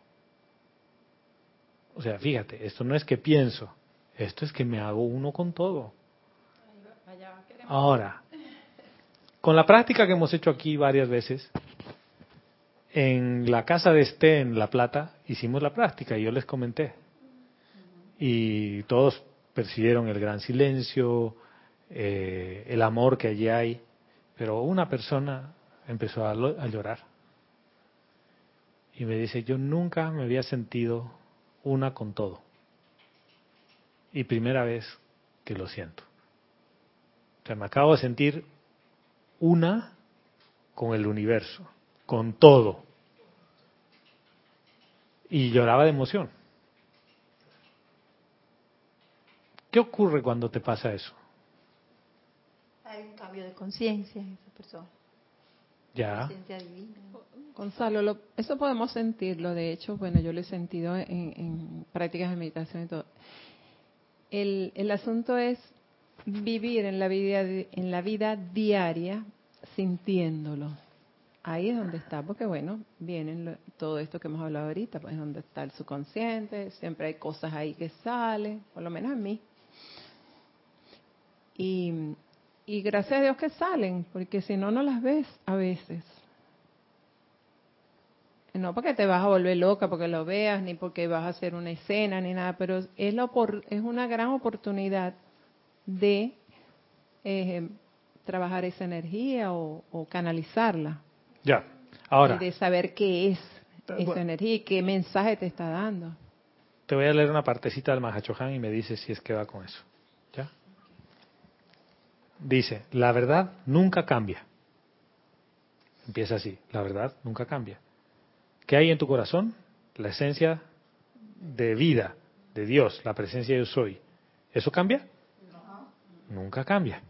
O sea, fíjate, esto no es que pienso, esto es que me hago uno con todo. Ahora, con la práctica que hemos hecho aquí varias veces, en la casa de Esté en La Plata hicimos la práctica y yo les comenté. Y todos percibieron el gran silencio, eh, el amor que allí hay, pero una persona empezó a, lo- a llorar. Y me dice, yo nunca me había sentido una con todo. Y primera vez que lo siento. O sea, me acabo de sentir una con el universo, con todo. Y lloraba de emoción. ¿Qué ocurre cuando te pasa eso? Hay un cambio de conciencia en esa persona. Ya. Conciencia divina. Gonzalo, lo- eso podemos sentirlo. De hecho, bueno, yo lo he sentido en, en prácticas de meditación y todo. El, el asunto es vivir en la vida en la vida diaria sintiéndolo, ahí es donde está, porque bueno, vienen todo esto que hemos hablado ahorita, pues donde está el subconsciente, siempre hay cosas ahí que salen, por lo menos a mí. Y gracias a Dios que salen, porque si no, no las ves a veces. No porque te vas a volver loca porque lo veas, ni porque vas a hacer una escena, ni nada, pero es, la es una gran oportunidad de eh, trabajar esa energía o, canalizarla. Ya, ahora. de saber qué es esa energía y qué mensaje te está dando. Te voy a leer una partecita del Mahachohan y me dices si es que va con eso. ¿Ya? Dice, la verdad nunca cambia. Empieza así, la verdad nunca cambia. ¿Qué hay en tu corazón? La esencia de vida, de Dios, la presencia de yo soy. ¿Eso cambia? Nunca cambia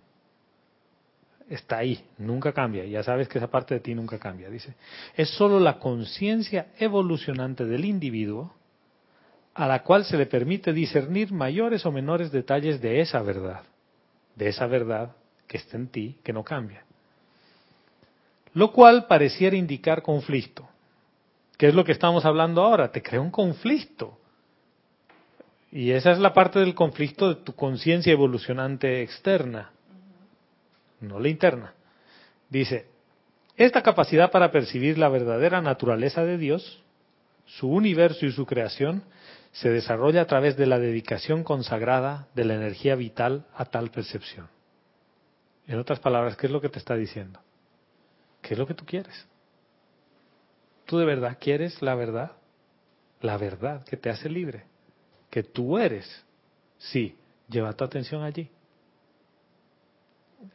está ahí, nunca cambia. Ya sabes que esa parte de ti nunca cambia. Dice, es solo la conciencia evolucionante del individuo a la cual se le permite discernir mayores o menores detalles de esa verdad, de esa verdad que está en ti, que no cambia. Lo cual pareciera indicar conflicto. ¿Qué es lo que estamos hablando ahora? Te crea un conflicto. Y esa es la parte del conflicto de tu conciencia evolucionante externa no la interna. Dice, esta capacidad para percibir la verdadera naturaleza de Dios, su universo y su creación, se desarrolla a través de la dedicación consagrada de la energía vital a tal percepción. En otras palabras, ¿qué es lo que te está diciendo? ¿Qué es lo que tú quieres? ¿Tú de verdad quieres la verdad? La verdad que te hace libre, que tú eres. Sí, lleva tu atención allí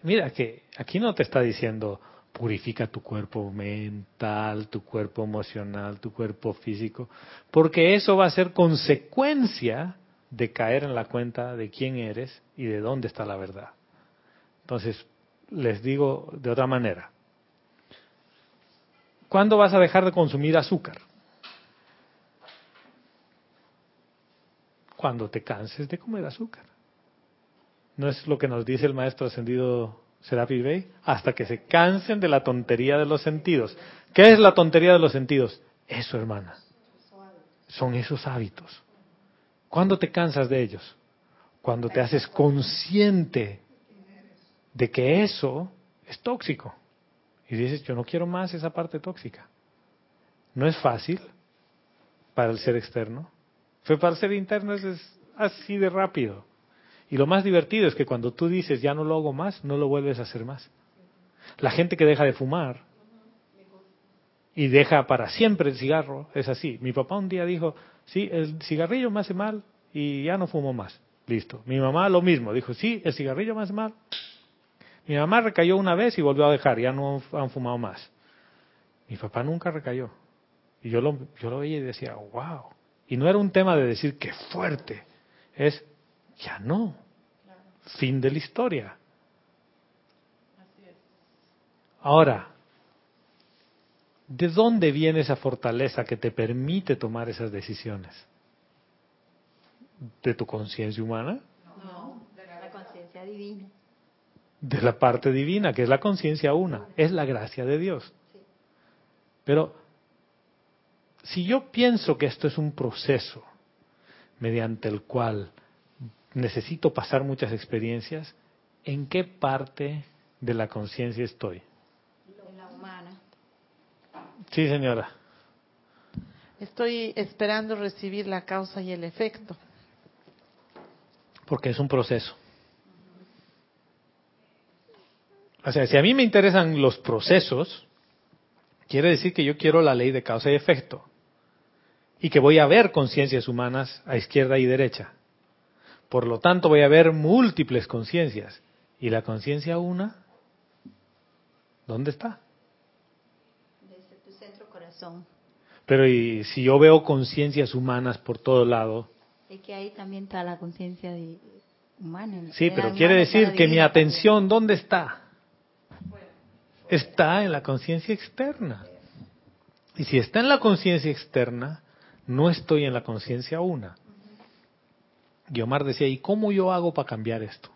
mira que aquí no te está diciendo purifica tu cuerpo mental, tu cuerpo emocional, tu cuerpo físico, porque eso va a ser consecuencia de caer en la cuenta de quién eres y de dónde está la verdad. Entonces, les digo de otra manera, ¿cuándo vas a dejar de consumir azúcar? Cuando te canses de comer azúcar. ¿No es lo que nos dice el maestro ascendido Serapi Bey? Hasta que se cansen de la tontería de los sentidos. ¿Qué es la tontería de los sentidos? Eso, hermana. Son esos hábitos. ¿Cuándo te cansas de ellos? Cuando te haces consciente de que eso es tóxico. Y dices, yo no quiero más esa parte tóxica. No es fácil para el ser externo. Pero para el ser interno es así de rápido. Y lo más divertido es que cuando tú dices ya no lo hago más, no lo vuelves a hacer más. La gente que deja de fumar y deja para siempre el cigarro es así. Mi papá un día dijo, sí, el cigarrillo me hace mal y ya no fumo más. Listo. Mi mamá lo mismo, dijo, sí, el cigarrillo me hace mal. Mi mamá recayó una vez y volvió a dejar, ya no han fumado más. Mi papá nunca recayó. Y yo lo, yo lo veía y decía, wow. Y no era un tema de decir qué fuerte, es ya no. Fin de la historia. Ahora, ¿de dónde viene esa fortaleza que te permite tomar esas decisiones? ¿De tu conciencia humana? No, de la conciencia divina. De la parte divina, que es la conciencia una, es la gracia de Dios. Pero si yo pienso que esto es un proceso mediante el cual necesito pasar muchas experiencias, ¿en qué parte de la conciencia estoy? En la humana. Sí, señora. Estoy esperando recibir la causa y el efecto. Porque es un proceso. O sea, si a mí me interesan los procesos, quiere decir que yo quiero la ley de causa y efecto. Y que voy a ver conciencias humanas a izquierda y derecha. Por lo tanto, voy a ver múltiples conciencias. ¿Y la conciencia una? ¿Dónde está? Desde tu centro corazón. Pero y si yo veo conciencias humanas por todo lado. Es que ahí también está la conciencia humana. Sí, pero quiere decir que mi atención, ¿dónde está? Está en la conciencia externa. Y si está en la conciencia externa, no estoy en la conciencia una. Guiomar decía, ¿y cómo yo hago para cambiar esto?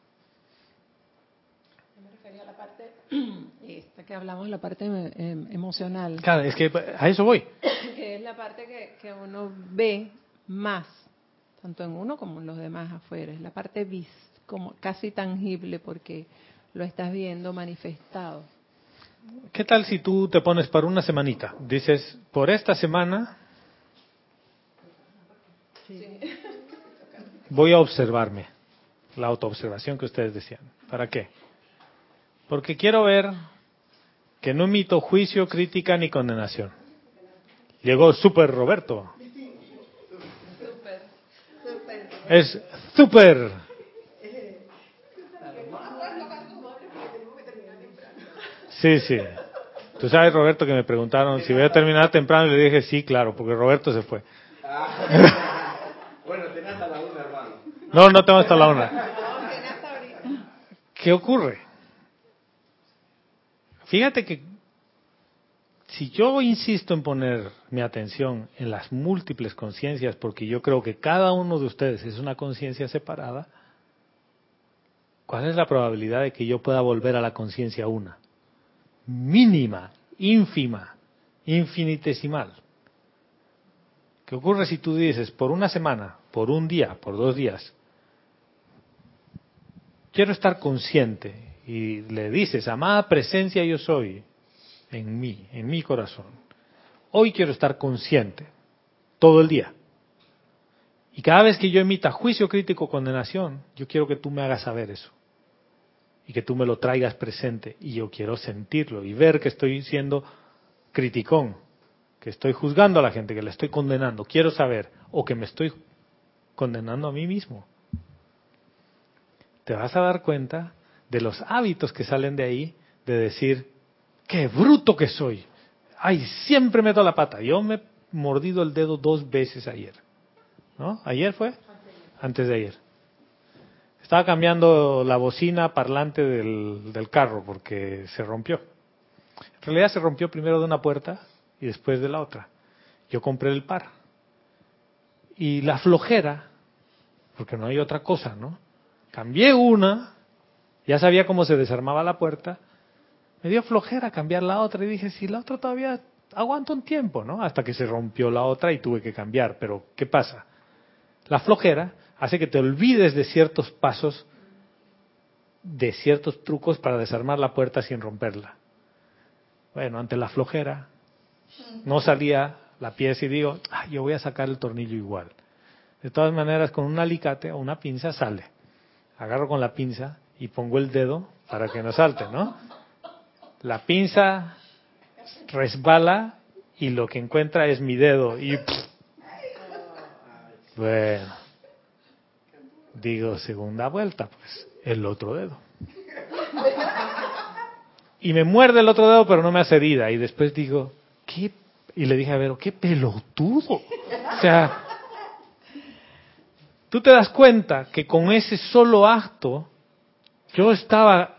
me refería a la parte (clears throat) esta que hablamos, la parte eh, emocional. Claro, es que a eso voy. (clears throat) Que es la parte que, que uno ve más, tanto en uno como en los demás afuera. Es la parte vis, como casi tangible porque lo estás viendo manifestado. ¿Qué tal si tú te pones para una semanita? Dices, por esta semana voy a observarme, la autoobservación que ustedes decían. ¿Para qué? Porque quiero ver que no emito juicio, crítica ni condenación. Llegó Super Roberto. Es super. Sí, sí. Tú sabes, Roberto, que me preguntaron si voy a terminar temprano y le dije sí, claro, porque Roberto se fue. (laughs) bueno, tenés hasta la una, hermano. No, no tengo hasta la una. ¿Qué ocurre? Fíjate que si yo insisto en poner mi atención en las múltiples conciencias, porque yo creo que cada uno de ustedes es una conciencia separada, ¿cuál es la probabilidad de que yo pueda volver a la conciencia una? Mínima, ínfima, infinitesimal. ¿Qué ocurre si tú dices por una semana, por un día, por dos días? Quiero estar consciente y le dices, amada presencia yo soy en mí, en mi corazón. Hoy quiero estar consciente todo el día. Y cada vez que yo emita juicio crítico, condenación, yo quiero que tú me hagas saber eso. Y que tú me lo traigas presente. Y yo quiero sentirlo y ver que estoy siendo criticón, que estoy juzgando a la gente, que le estoy condenando. Quiero saber. O que me estoy condenando a mí mismo. Te vas a dar cuenta de los hábitos que salen de ahí, de decir, qué bruto que soy. Ay, siempre meto la pata. Yo me he mordido el dedo dos veces ayer. ¿No? ¿Ayer fue? Antes de ayer. Estaba cambiando la bocina parlante del, del carro porque se rompió. En realidad se rompió primero de una puerta y después de la otra. Yo compré el par. Y la flojera, porque no hay otra cosa, ¿no? Cambié una ya sabía cómo se desarmaba la puerta. Me dio flojera cambiar la otra y dije, si la otra todavía aguanta un tiempo, ¿no? Hasta que se rompió la otra y tuve que cambiar. Pero, ¿qué pasa? La flojera hace que te olvides de ciertos pasos, de ciertos trucos para desarmar la puerta sin romperla. Bueno, ante la flojera, no salía la pieza y digo, yo voy a sacar el tornillo igual. De todas maneras, con un alicate o una pinza sale. Agarro con la pinza y pongo el dedo para que no salte, ¿no? La pinza resbala y lo que encuentra es mi dedo y bueno, digo segunda vuelta, pues el otro dedo. Y me muerde el otro dedo, pero no me hace herida. Y después digo, ¿qué? Y le dije a Vero, qué pelotudo. O sea, tú te das cuenta que con ese solo acto yo estaba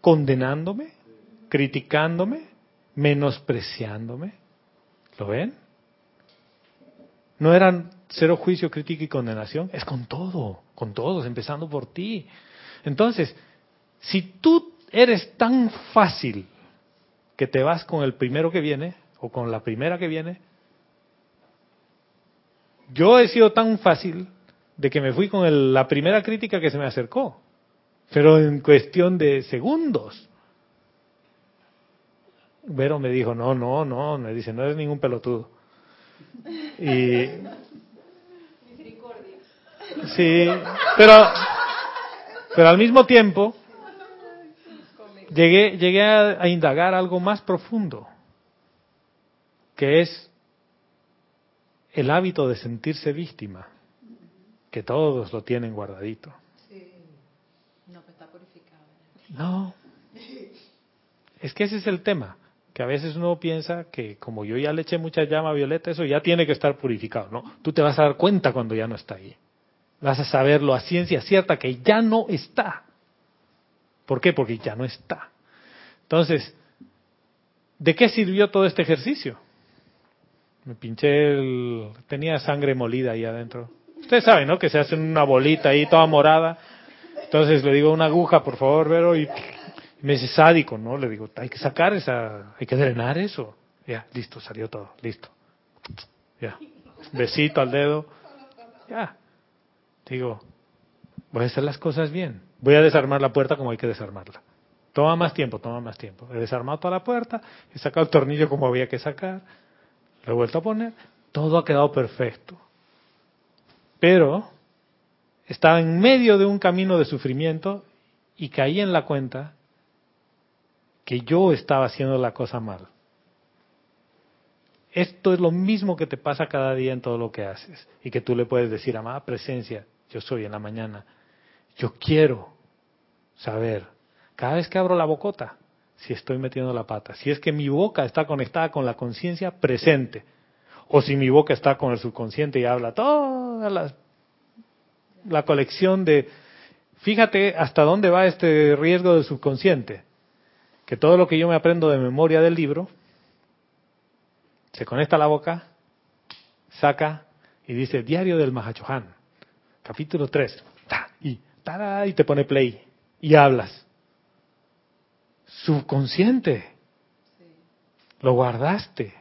condenándome, criticándome, menospreciándome. ¿Lo ven? No eran cero juicio, crítica y condenación, es con todo, con todos, empezando por ti. Entonces, si tú eres tan fácil que te vas con el primero que viene o con la primera que viene, yo he sido tan fácil de que me fui con la primera crítica que se me acercó pero en cuestión de segundos. Vero me dijo, no, no, no, me dice, no eres ningún pelotudo. Y... Sí, pero, pero al mismo tiempo llegué, llegué a, a indagar algo más profundo, que es el hábito de sentirse víctima, que todos lo tienen guardadito. No. Es que ese es el tema, que a veces uno piensa que como yo ya le eché mucha llama a Violeta, eso ya tiene que estar purificado. No, tú te vas a dar cuenta cuando ya no está ahí. Vas a saberlo a ciencia cierta que ya no está. ¿Por qué? Porque ya no está. Entonces, ¿de qué sirvió todo este ejercicio? Me pinché el... tenía sangre molida ahí adentro. Ustedes saben, ¿no? Que se hacen una bolita ahí toda morada entonces le digo una aguja, por favor, Vero, y Me dice sádico, ¿no? Le digo, hay que sacar esa, hay que drenar eso. Ya, listo, salió todo, listo. Ya, besito al dedo. Ya. Digo, voy a hacer las cosas bien. Voy a desarmar la puerta como hay que desarmarla. Toma más tiempo, toma más tiempo. He desarmado toda la puerta, he sacado el tornillo como había que sacar, lo he vuelto a poner, todo ha quedado perfecto. Pero estaba en medio de un camino de sufrimiento y caí en la cuenta que yo estaba haciendo la cosa mal. Esto es lo mismo que te pasa cada día en todo lo que haces y que tú le puedes decir, amada presencia, yo soy en la mañana, yo quiero saber, cada vez que abro la bocota, si estoy metiendo la pata, si es que mi boca está conectada con la conciencia presente, o si mi boca está con el subconsciente y habla toda la, colección de, fíjate hasta dónde va este riesgo del subconsciente, que todo lo que yo me aprendo de memoria del libro, se conecta a la boca, saca y dice Diario del Mahachohan, capítulo 3, y, y te pone play y hablas. Subconsciente. Lo guardaste.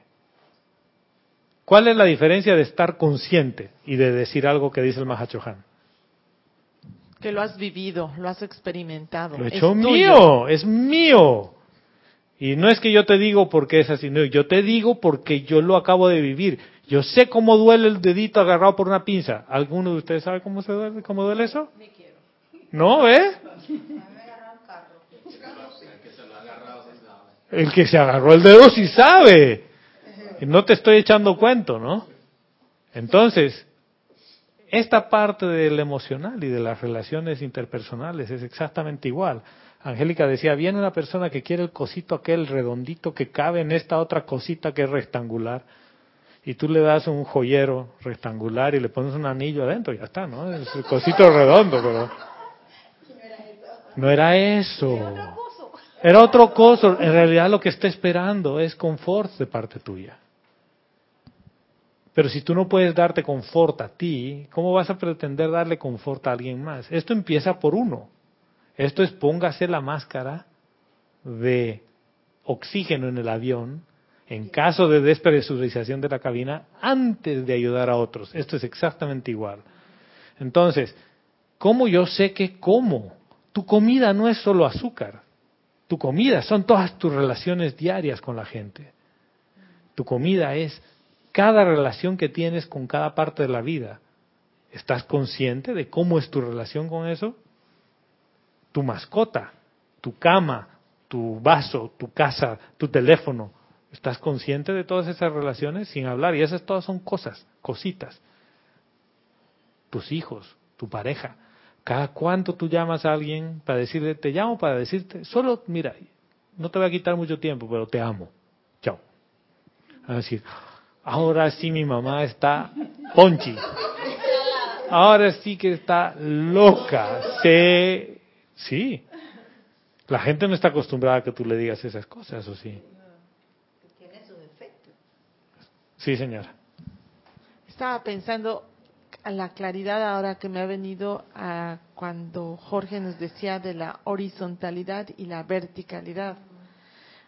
¿Cuál es la diferencia de estar consciente y de decir algo que dice el Mahachohan? Que lo has vivido, lo has experimentado. Lo he hecho mío, es mío. Y no es que yo te digo porque es así, no, yo te digo porque yo lo acabo de vivir. Yo sé cómo duele el dedito agarrado por una pinza. ¿Alguno de ustedes sabe cómo se duele, cómo duele eso? ¿No, eh? El que se agarró el dedo sí sabe. No te estoy echando cuento, ¿no? Entonces, esta parte del emocional y de las relaciones interpersonales es exactamente igual. Angélica decía, viene una persona que quiere el cosito aquel redondito que cabe en esta otra cosita que es rectangular, y tú le das un joyero rectangular y le pones un anillo adentro, ya está, ¿no? Es el cosito redondo, pero... No era eso. Era otro coso. En realidad lo que está esperando es confort de parte tuya. Pero si tú no puedes darte confort a ti, ¿cómo vas a pretender darle confort a alguien más? Esto empieza por uno. Esto es póngase la máscara de oxígeno en el avión en caso de despresurización de la cabina antes de ayudar a otros. Esto es exactamente igual. Entonces, ¿cómo yo sé que como? Tu comida no es solo azúcar. Tu comida son todas tus relaciones diarias con la gente. Tu comida es cada relación que tienes con cada parte de la vida. ¿Estás consciente de cómo es tu relación con eso? Tu mascota, tu cama, tu vaso, tu casa, tu teléfono. ¿Estás consciente de todas esas relaciones sin hablar? Y esas todas son cosas, cositas. Tus hijos, tu pareja. Cada cuánto tú llamas a alguien para decirle, te llamo para decirte, solo, mira, no te voy a quitar mucho tiempo, pero te amo. Chao. A decir, ahora sí mi mamá está ponchi. Ahora sí que está loca. Se, sí. La gente no está acostumbrada a que tú le digas esas cosas, ¿o sí? Sí, señora. Estaba pensando, a la claridad ahora que me ha venido a cuando Jorge nos decía de la horizontalidad y la verticalidad.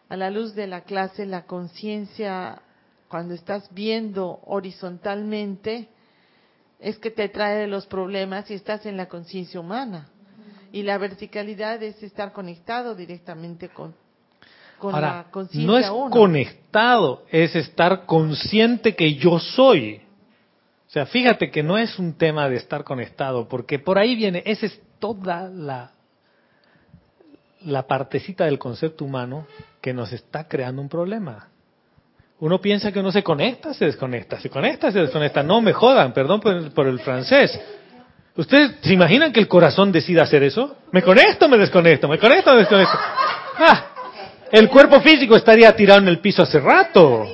A la luz de la clase, la conciencia, cuando estás viendo horizontalmente, es que te trae los problemas y estás en la conciencia humana. Y la verticalidad es estar conectado directamente con, con la conciencia no es conectado, es estar consciente que yo soy. O sea, fíjate que no es un tema de estar conectado, porque por ahí viene, esa es toda la, la partecita del concepto humano que nos está creando un problema. Uno piensa que uno se conecta, se desconecta, se conecta, se desconecta. No me jodan, perdón por el, por el francés. ¿Ustedes se imaginan que el corazón decida hacer eso? ¿Me conecto me desconecto? ¿Me conecto me desconecto? Ah, el cuerpo físico estaría tirado en el piso hace rato.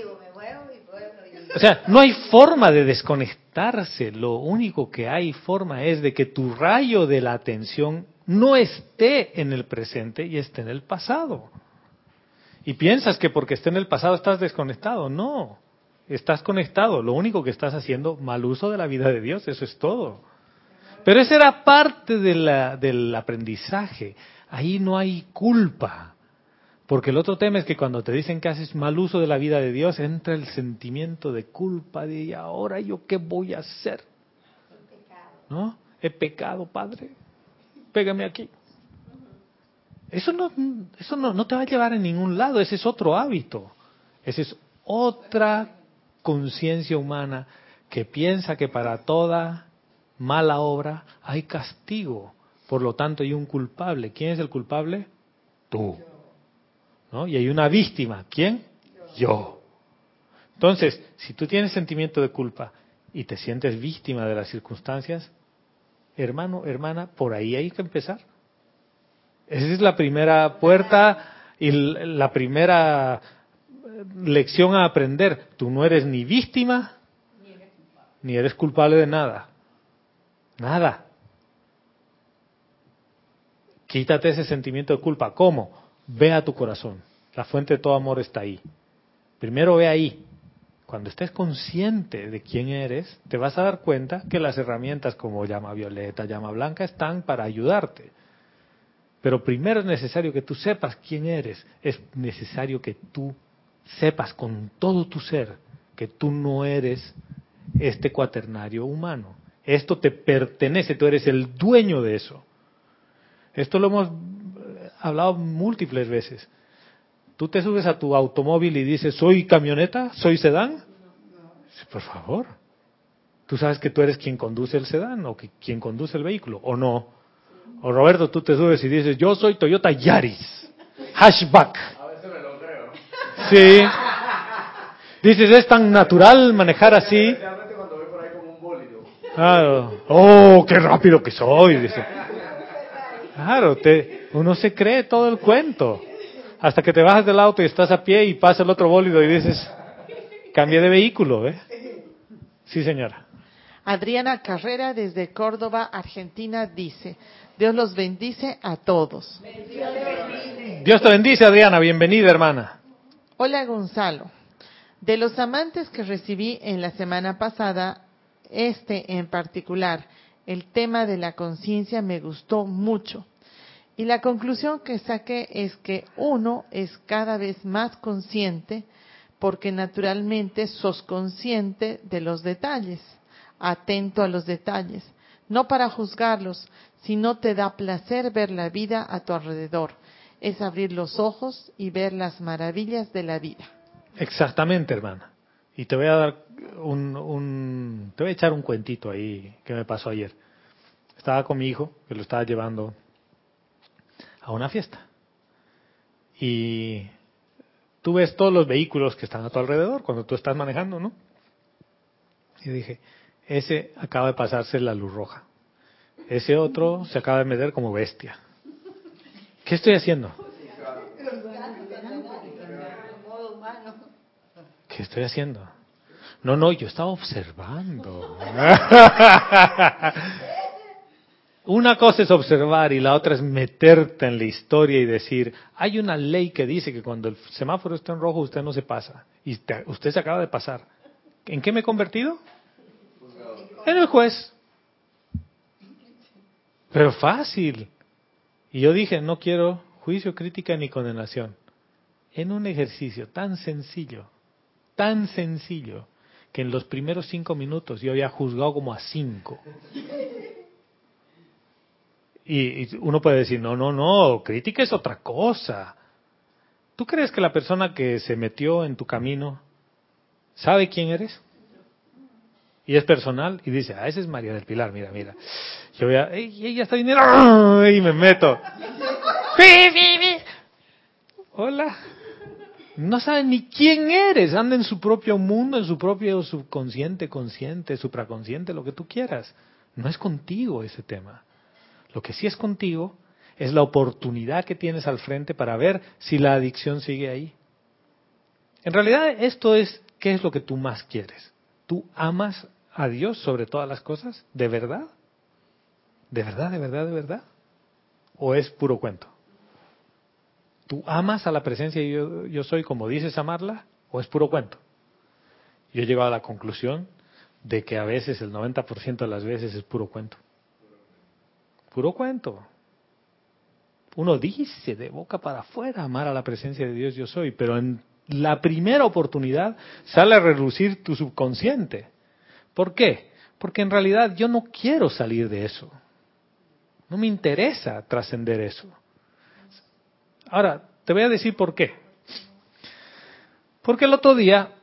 O sea, no hay forma de desconectarse. Lo único que hay forma es de que tu rayo de la atención no esté en el presente y esté en el pasado. Y piensas que porque esté en el pasado estás desconectado. No, estás conectado. Lo único que estás haciendo, mal uso de la vida de Dios, eso es todo. Pero esa era parte de la, del aprendizaje. Ahí no hay culpa. Porque el otro tema es que cuando te dicen que haces mal uso de la vida de Dios, entra el sentimiento de culpa de ¿y ahora yo qué voy a hacer? ¿No? He pecado, Padre. Pégame aquí. Eso no, eso no, no te va a llevar a ningún lado, ese es otro hábito. Esa es otra conciencia humana que piensa que para toda mala obra hay castigo. Por lo tanto, hay un culpable. ¿Quién es el culpable? Tú. Y hay una víctima. ¿Quién? Yo. Entonces, si tú tienes sentimiento de culpa y te sientes víctima de las circunstancias, hermano, hermana, por ahí hay que empezar. Esa es la primera puerta y la primera lección a aprender. Tú no eres ni víctima ni eres culpable de nada. Nada. Quítate ese sentimiento de culpa. ¿Cómo? Ve a tu corazón. La fuente de todo amor está ahí. Primero ve ahí. Cuando estés consciente de quién eres, te vas a dar cuenta que las herramientas como llama violeta, llama blanca están para ayudarte. Pero primero es necesario que tú sepas quién eres. Es necesario que tú sepas con todo tu ser que tú no eres este cuaternario humano. Esto te pertenece, tú eres el dueño de eso. Esto lo hemos hablado múltiples veces. Tú te subes a tu automóvil y dices, ¿soy camioneta? ¿Soy sedán? Por favor. Tú sabes que tú eres quien conduce el sedán o que, quien conduce el vehículo, ¿o no? O Roberto, tú te subes y dices, yo soy Toyota Yaris. Hashback. Sí. Dices, es tan natural manejar así. Claro. Oh, qué rápido que soy. Dice. Claro, te, uno se cree todo el cuento. Hasta que te bajas del auto y estás a pie y pasa el otro bólido y dices, cambie de vehículo, ¿eh? Sí, señora. Adriana Carrera desde Córdoba, Argentina, dice, Dios los bendice a todos. Dios te bendice, Adriana. Bienvenida, hermana. Hola Gonzalo. De los amantes que recibí en la semana pasada, este en particular, el tema de la conciencia me gustó mucho. Y la conclusión que saqué es que uno es cada vez más consciente porque naturalmente sos consciente de los detalles, atento a los detalles, no para juzgarlos, sino te da placer ver la vida a tu alrededor es abrir los ojos y ver las maravillas de la vida. Exactamente, hermana. Y te voy a dar un, te voy a echar un cuentito ahí que me pasó ayer. Estaba con mi hijo, que lo estaba llevando a una fiesta. Y tú ves todos los vehículos que están a tu alrededor cuando tú estás manejando, ¿no? Y dije, ese acaba de pasarse la luz roja. Ese otro se acaba de meter como bestia. ¿Qué estoy haciendo? ¿Qué estoy haciendo? No, no, yo estaba observando. (laughs) (laughs) Una cosa es observar y la otra es meterte en la historia y decir, hay una ley que dice que cuando el semáforo está en rojo usted no se pasa y usted se acaba de pasar. ¿En qué me he convertido? En el juez. Pero fácil. Y yo dije, no quiero juicio, crítica ni condenación. En un ejercicio tan sencillo, tan sencillo, que en los primeros cinco minutos yo había juzgado como a cinco. Y, uno puede decir, no, no, no, crítica es otra cosa. ¿Tú crees que la persona que se metió en tu camino sabe quién eres? Y es personal y dice, ah, esa es María del Pilar, mira, mira. Yo voy a, ella está dinero y me meto. Hola. No saben ni quién eres, anda en su propio mundo, en su propio subconsciente, consciente, supraconsciente, lo que tú quieras. No es contigo ese tema. Lo que sí es contigo es la oportunidad que tienes al frente para ver si la adicción sigue ahí. En realidad esto es, ¿qué es lo que tú más quieres? ¿Tú amas a Dios sobre todas las cosas? ¿De verdad? ¿De verdad, de verdad, de verdad? ¿O es puro cuento? ¿Tú amas a la presencia y yo, yo soy como dices amarla? ¿O es puro cuento? Yo he llegado a la conclusión de que a veces, el 90% de las veces, es puro cuento. Puro cuento. Uno dice de boca para afuera amar a la presencia de Dios yo soy, pero en la primera oportunidad sale a relucir tu subconsciente. ¿Por qué? Porque en realidad yo no quiero salir de eso. No me interesa trascender eso. Ahora, te voy a decir por qué. Porque el otro día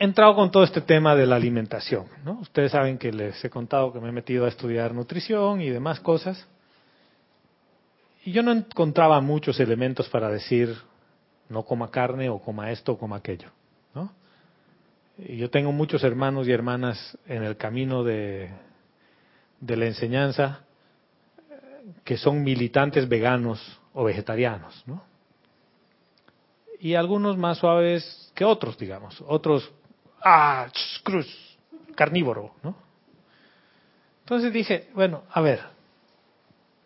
entrado con todo este tema de la alimentación. ¿no? Ustedes saben que les he contado que me he metido a estudiar nutrición y demás cosas. Y yo no encontraba muchos elementos para decir no coma carne o coma esto o coma aquello. ¿no? Y yo tengo muchos hermanos y hermanas en el camino de, de la enseñanza que son militantes veganos o vegetarianos, ¿no? Y algunos más suaves que otros, digamos. Otros ah, cruz, carnívoro, ¿no? Entonces dije, bueno, a ver,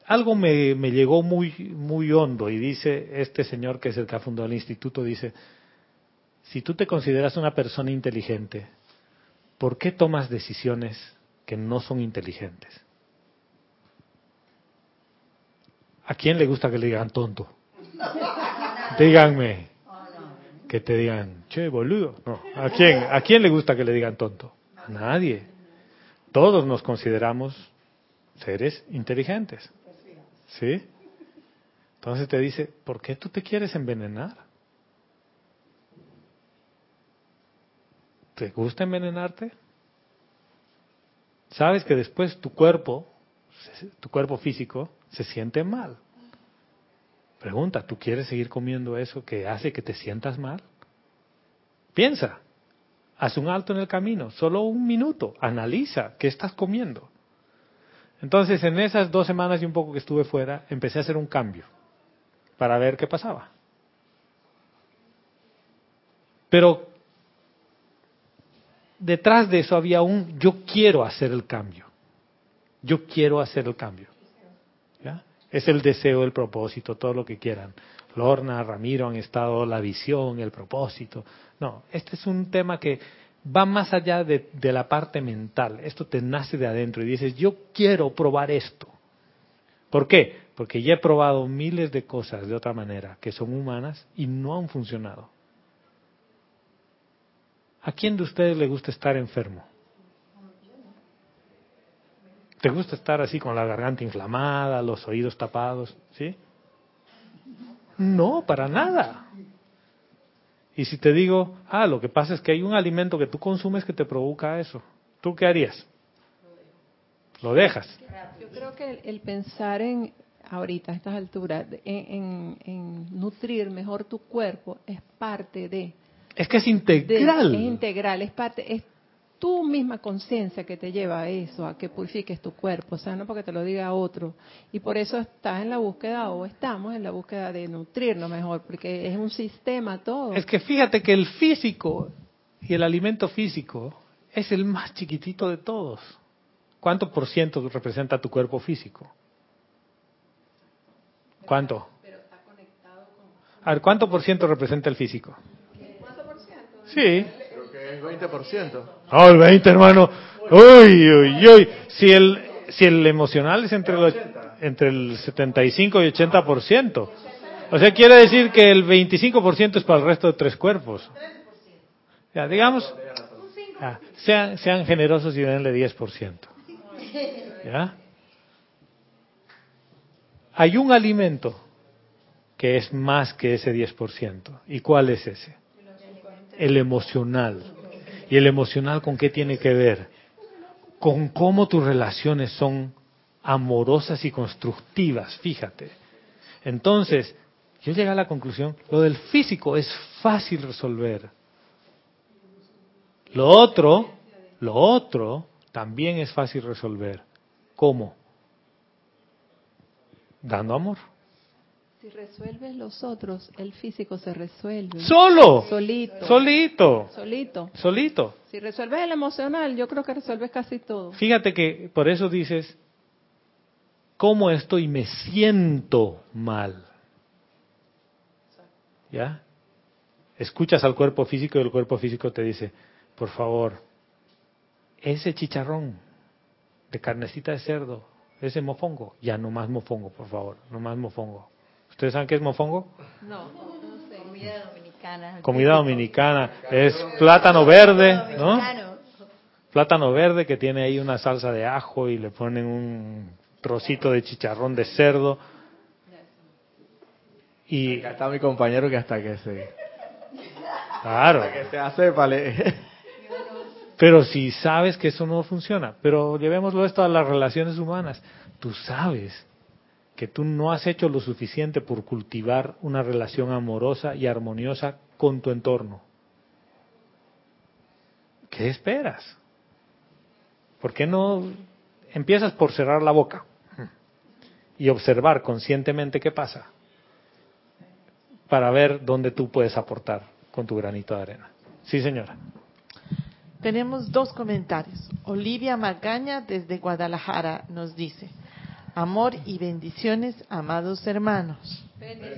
algo me, me, llegó muy, muy hondo y dice este señor que es el que ha fundado el instituto, dice, si tú te consideras una persona inteligente, ¿por qué tomas decisiones que no son inteligentes? ¿A quién le gusta que le digan tonto? (laughs) Díganme que te digan, che, boludo. No. ¿A quién, ¿A quién le gusta que le digan tonto? A nadie. Todos nos consideramos seres inteligentes. ¿Sí? Entonces te dice, ¿por qué tú te quieres envenenar? ¿Te gusta envenenarte? Sabes que después tu cuerpo, tu cuerpo físico, se siente mal. Pregunta, ¿tú quieres seguir comiendo eso que hace que te sientas mal? Piensa, haz un alto en el camino, solo un minuto, analiza qué estás comiendo. Entonces, en esas dos semanas y un poco que estuve fuera, empecé a hacer un cambio para ver qué pasaba. Pero detrás de eso había un yo quiero hacer el cambio. Yo quiero hacer el cambio. Es el deseo, el propósito, todo lo que quieran. Lorna, Ramiro han estado la visión, el propósito. No, este es un tema que va más allá de, la parte mental. Esto te nace de adentro y dices, yo quiero probar esto. ¿Por qué? Porque ya he probado miles de cosas de otra manera que son humanas y no han funcionado. ¿A quién de ustedes le gusta estar enfermo? ¿Te gusta estar así con la garganta inflamada, los oídos tapados? ¿Sí? No, para nada. Y si te digo, ah, lo que pasa es que hay un alimento que tú consumes que te provoca eso, ¿tú qué harías? Lo dejas. Yo creo que el, pensar en, ahorita, a estas alturas, en, en, nutrir mejor tu cuerpo es parte de... Es que es integral. es integral, es parte, es tu misma conciencia que te lleva a eso, a que purifiques tu cuerpo, o sea, no porque te lo diga otro. Y por eso estás en la búsqueda o estamos en la búsqueda de nutrirnos mejor, porque es un sistema todo. Es que fíjate que el físico y el alimento físico es el más chiquitito de todos. ¿Cuánto por ciento representa tu cuerpo físico? ¿Cuánto? A ver, ¿cuánto por ciento representa el físico? ¿Cuánto por ciento? Sí. Es 20%. Oh, el 20, hermano. Uy, uy, uy. Si el, si el emocional es entre, el, entre el 75 y 80%. O sea, quiere decir que el 25% es para el resto de tres cuerpos. Ya, digamos, ah, sean, sean generosos y denle 10%. ¿Ya? Hay un alimento que es más que ese 10%. ¿Y cuál es ese? El emocional. ¿Y el emocional con qué tiene que ver? Con cómo tus relaciones son amorosas y constructivas, fíjate. Entonces, yo llegué a la conclusión, lo del físico es fácil resolver. Lo otro, lo otro también es fácil resolver. ¿Cómo? Dando amor. Si resuelves los otros, el físico se resuelve. Solo. Solito. Solito. Solito. Solito. Si resuelves el emocional, yo creo que resuelves casi todo. Fíjate que por eso dices, ¿cómo estoy? Me siento mal. ¿Ya? Escuchas al cuerpo físico y el cuerpo físico te dice, por favor, ese chicharrón de carnecita de cerdo, ese mofongo, ya no más mofongo, por favor, no más mofongo. ¿Ustedes saben qué es mofongo? No, no sé, comida dominicana. Comida dominicana, es plátano verde, ¿no? Plátano verde que tiene ahí una salsa de ajo y le ponen un trocito de chicharrón de cerdo. Y Acá está mi compañero que hasta que se, claro, hasta que se hace vale. pero si sabes que eso no funciona, pero llevémoslo esto a las relaciones humanas, tú sabes que tú no has hecho lo suficiente por cultivar una relación amorosa y armoniosa con tu entorno. ¿Qué esperas? ¿Por qué no empiezas por cerrar la boca y observar conscientemente qué pasa para ver dónde tú puedes aportar con tu granito de arena? Sí, señora. Tenemos dos comentarios. Olivia Magaña desde Guadalajara nos dice, amor y bendiciones, amados hermanos.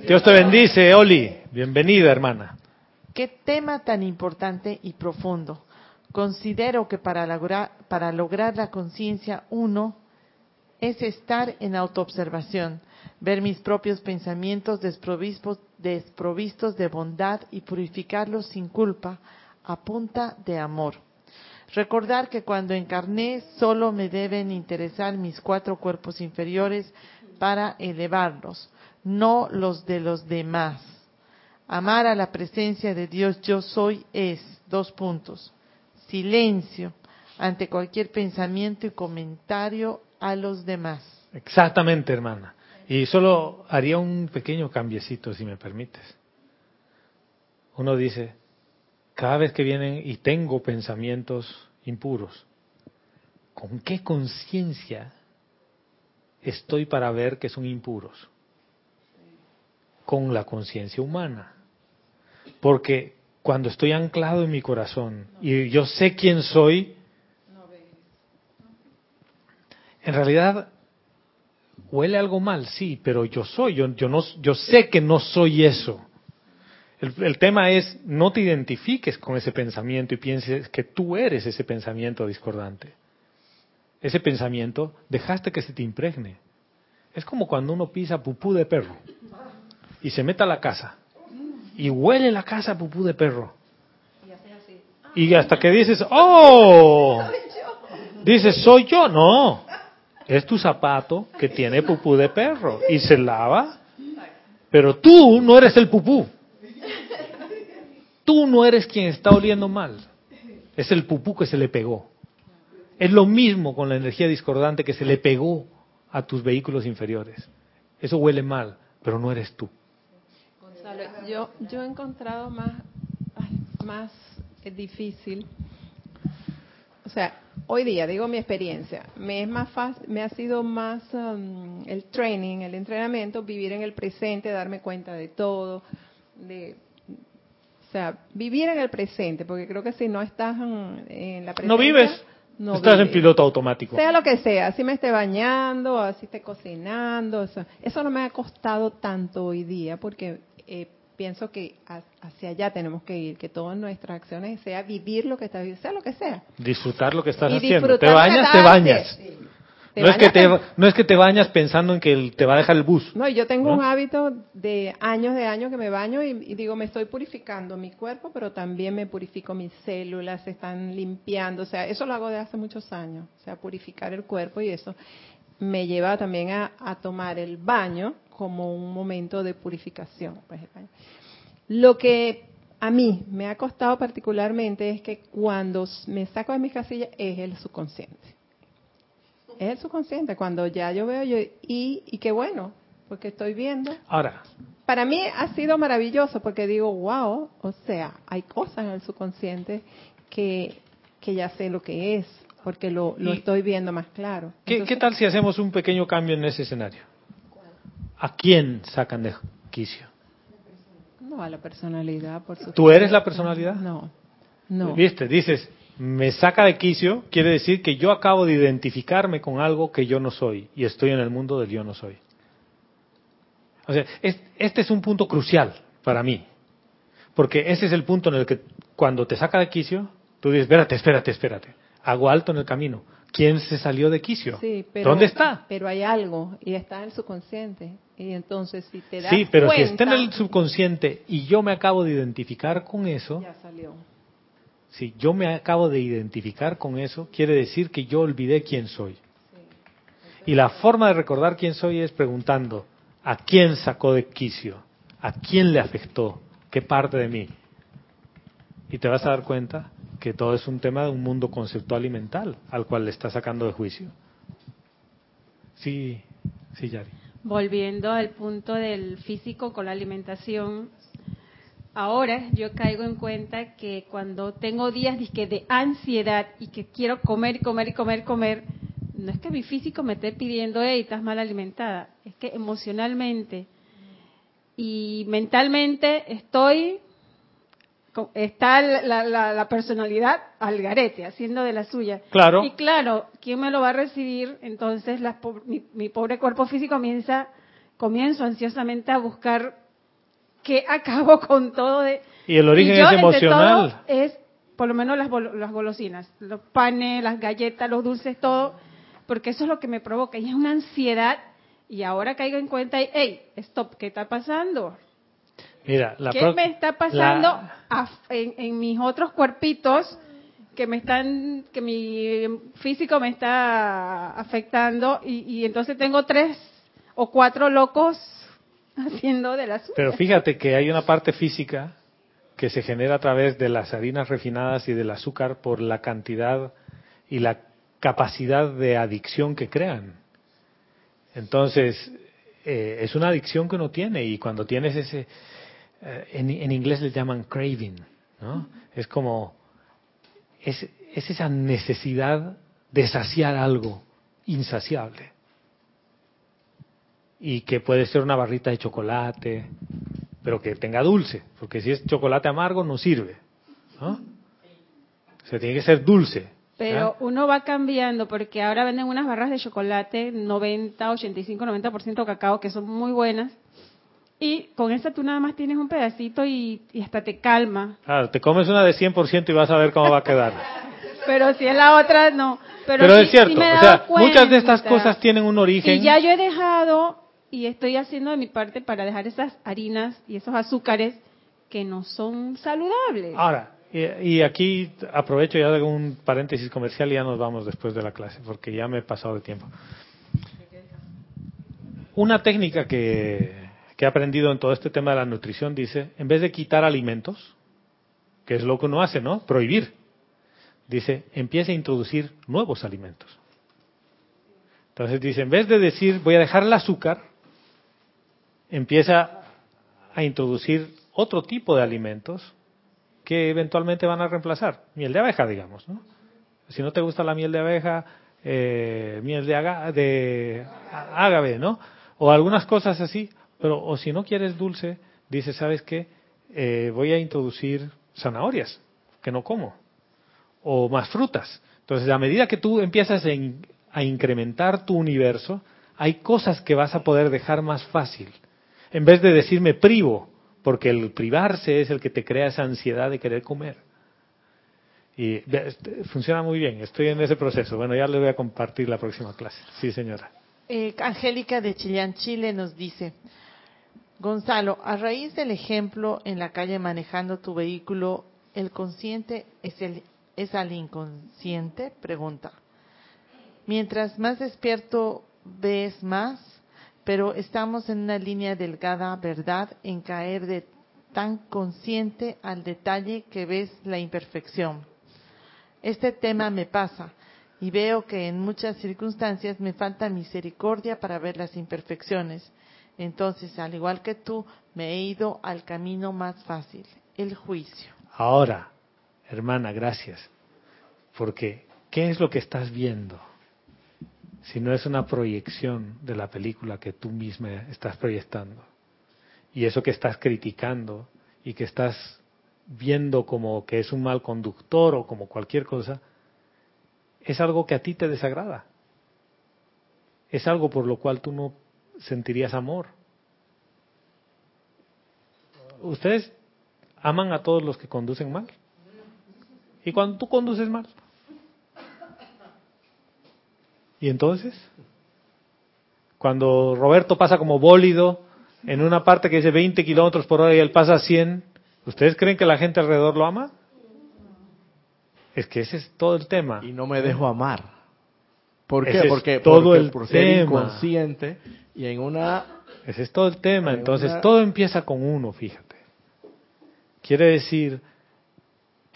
Dios te bendice, Oli. Bienvenida, hermana. Qué tema tan importante y profundo. Considero que para lograr, para lograr la conciencia uno es estar en autoobservación, ver mis propios pensamientos desprovistos, desprovistos de bondad y purificarlos sin culpa a punta de amor. Recordar que cuando encarné solo me deben interesar mis cuatro cuerpos inferiores para elevarlos, no los de los demás. Amar a la presencia de Dios yo soy es, dos puntos, silencio ante cualquier pensamiento y comentario a los demás. Exactamente, hermana. Y solo haría un pequeño cambiecito, si me permites. Uno dice, cada vez que vienen y tengo pensamientos impuros, ¿con qué conciencia estoy para ver que son impuros? Con la conciencia humana. Porque cuando estoy anclado en mi corazón y yo sé quién soy, en realidad huele algo mal, sí, pero yo soy, yo, yo, no, yo sé que no soy eso. El, el, tema es, no te identifiques con ese pensamiento y pienses que tú eres ese pensamiento discordante. Ese pensamiento, dejaste que se te impregne. Es como cuando uno pisa pupú de perro y se mete a la casa y huele la casa a pupú de perro. Y hasta que dices, oh, (laughs) dices, soy yo, no. Es tu zapato que tiene pupú de perro y se lava, pero tú no eres el pupú. Tú no eres quien está oliendo mal. Es el pupú que se le pegó. Es lo mismo con la energía discordante que se le pegó a tus vehículos inferiores. Eso huele mal, pero no eres tú. Gonzalo, yo, he encontrado más, más difícil. O sea, hoy día, digo mi experiencia, me es más fácil, me ha sido más um, el training, el entrenamiento, vivir en el presente, darme cuenta de todo, de o sea, vivir en el presente, porque creo que si no estás en, la presencia... No vives, no estás vives. en piloto automático. Sea lo que sea, así me esté bañando, así esté cocinando, eso, eso no me ha costado tanto hoy día, porque eh, pienso que hacia allá tenemos que ir, que todas nuestras acciones sea vivir lo que estás viviendo, sea lo que sea. Disfrutar lo que estás Y haciendo. Te bañas, te bañas. Te No es, que te, no es que te bañas pensando en que te va a dejar el bus. No, yo tengo ¿No? un hábito de años de años que me baño y, y digo, me estoy purificando mi cuerpo, pero también me purifico mis células, se están limpiando, o sea, eso lo hago de hace muchos años, o sea, purificar el cuerpo y eso me lleva también a, a tomar el baño como un momento de purificación. pues, el baño. Lo que a mí me ha costado particularmente es que cuando me saco de mis casillas es el subconsciente. Es el subconsciente, cuando ya yo veo yo, y, y qué bueno, porque estoy viendo. Ahora, Para mí ha sido maravilloso porque digo, wow, o sea, hay cosas en el subconsciente que, que ya sé lo que es, porque lo, lo estoy viendo más claro. ¿qué, Entonces, qué tal si hacemos un pequeño cambio en ese escenario? ¿A quién sacan de quicio? No, a la personalidad, por supuesto. ¿Tú eres la personalidad? No, no. ¿Viste? Dices, me saca de quicio, quiere decir que yo acabo de identificarme con algo que yo no soy y estoy en el mundo del yo no soy. O sea, es- este es un punto crucial para mí, porque ese es el punto en el que cuando te saca de quicio, tú dices, espérate, espérate, espérate, hago alto en el camino. ¿Quién se salió de quicio? Sí, pero, ¿Dónde está? Pero hay algo y está en el subconsciente. Y entonces si te das Sí, pero si cuenta, está en el subconsciente y yo me acabo de identificar con eso, ya salió. Si yo me acabo de identificar con eso, quiere decir que yo olvidé quién soy. Y la forma de recordar quién soy es preguntando, ¿a quién sacó de quicio? ¿A quién le afectó? ¿Qué parte de mí? Y te vas a dar cuenta que todo es un tema de un mundo conceptual y mental al cual le está sacando de juicio. Sí, sí, Yari. Volviendo al punto del físico con la alimentación, ahora yo caigo en cuenta que cuando tengo días de ansiedad y que quiero comer, comer, comer, comer, no es que mi físico me esté pidiendo, hey, estás mal alimentada, es que emocionalmente y mentalmente estoy, está la, la- la personalidad al garete, haciendo de la suya. Claro. Y claro, ¿quién me lo va a recibir? Entonces mi, mi pobre cuerpo físico comienza, comienzo ansiosamente a buscar qué acabo con todo de... Y el origen y yo, es emocional. es por lo menos las, las golosinas, los panes, las galletas, los dulces, todo, porque eso es lo que me provoca. Y es una ansiedad. Y ahora caigo en cuenta y, hey, stop, ¿qué está pasando? Mira, la ¿Qué me está pasando la- en, en mis otros cuerpitos que me están, que mi físico me está afectando y, y entonces tengo tres o cuatro locos haciendo de las Pero fíjate que hay una parte física que se genera a través de las harinas refinadas y del azúcar por la cantidad y la capacidad de adicción que crean. Entonces, eh, es una adicción que uno tiene y cuando tienes ese, eh, en, en inglés le llaman craving, ¿no? Es como, es, es esa necesidad de saciar algo insaciable. Y que puede ser una barrita de chocolate, pero que tenga dulce, porque si es chocolate amargo no sirve, ¿no? O sea, tiene que ser dulce. Pero uno va cambiando porque ahora venden unas barras de chocolate 90, 85, 90% cacao que son muy buenas. Y con esa tú nada más tienes un pedacito y, y hasta te calma. Claro, te comes una de 100% y vas a ver cómo va a quedar. (laughs) Pero si es la otra, no. Pero, Pero, sí- es cierto, sí me he o sea, muchas de estas cosas tienen un origen. Y ya yo he dejado y estoy haciendo de mi parte para dejar esas harinas y esos azúcares que no son saludables. Ahora, y, aquí aprovecho ya de un paréntesis comercial y ya nos vamos después de la clase, porque ya me he pasado de tiempo. Una técnica que, que he aprendido en todo este tema de la nutrición dice, en vez de quitar alimentos, que es lo que uno hace, ¿no? Prohibir. Dice, empiece a introducir nuevos alimentos. Entonces dice, en vez de decir, voy a dejar el azúcar, empieza a introducir otro tipo de alimentos que eventualmente van a reemplazar. Miel de abeja, digamos, ¿no? Si no te gusta la miel de abeja, eh, miel de, aga- de ágave, ¿no? O algunas cosas así. Pero, o si no quieres dulce, dices, ¿sabes qué? Eh, voy a introducir zanahorias, que no como. O más frutas. Entonces, a medida que tú empiezas a incrementar tu universo, hay cosas que vas a poder dejar más fácil. En vez de decirme privo, porque el privarse es el que te crea esa ansiedad de querer comer. Y este, funciona muy bien, estoy en ese proceso. Bueno, ya le voy a compartir la próxima clase. Sí, señora. Eh, Angélica de Chillán, Chile nos dice, Gonzalo, a raíz del ejemplo en la calle manejando tu vehículo, ¿el consciente es, el, es al inconsciente? Pregunta. Mientras más despierto ves más, pero estamos en una línea delgada, ¿verdad?, en caer de tan consciente al detalle que ves la imperfección. Este tema me pasa y veo que en muchas circunstancias me falta misericordia para ver las imperfecciones. Entonces, al igual que tú, me he ido al camino más fácil, el juicio. Ahora, hermana, gracias. Porque, ¿qué es lo que estás viendo? Si no es una proyección de la película que tú misma estás proyectando. Y eso que estás criticando y que estás viendo como que es un mal conductor o como cualquier cosa, es algo que a ti te desagrada. Es algo por lo cual tú no sentirías amor. Ustedes aman a todos los que conducen mal. Y cuando tú conduces mal, ¿Y entonces? Cuando Roberto pasa como bólido en una parte que dice 20 kilómetros por hora y él pasa 100, ¿ustedes creen que la gente alrededor lo ama? Es que ese es todo el tema. Y no me dejo amar. ¿Por qué? Ese porque todo porque el por ser tema. inconsciente y en una Ese es todo el tema. En Entonces, una- todo empieza con uno, fíjate. Quiere decir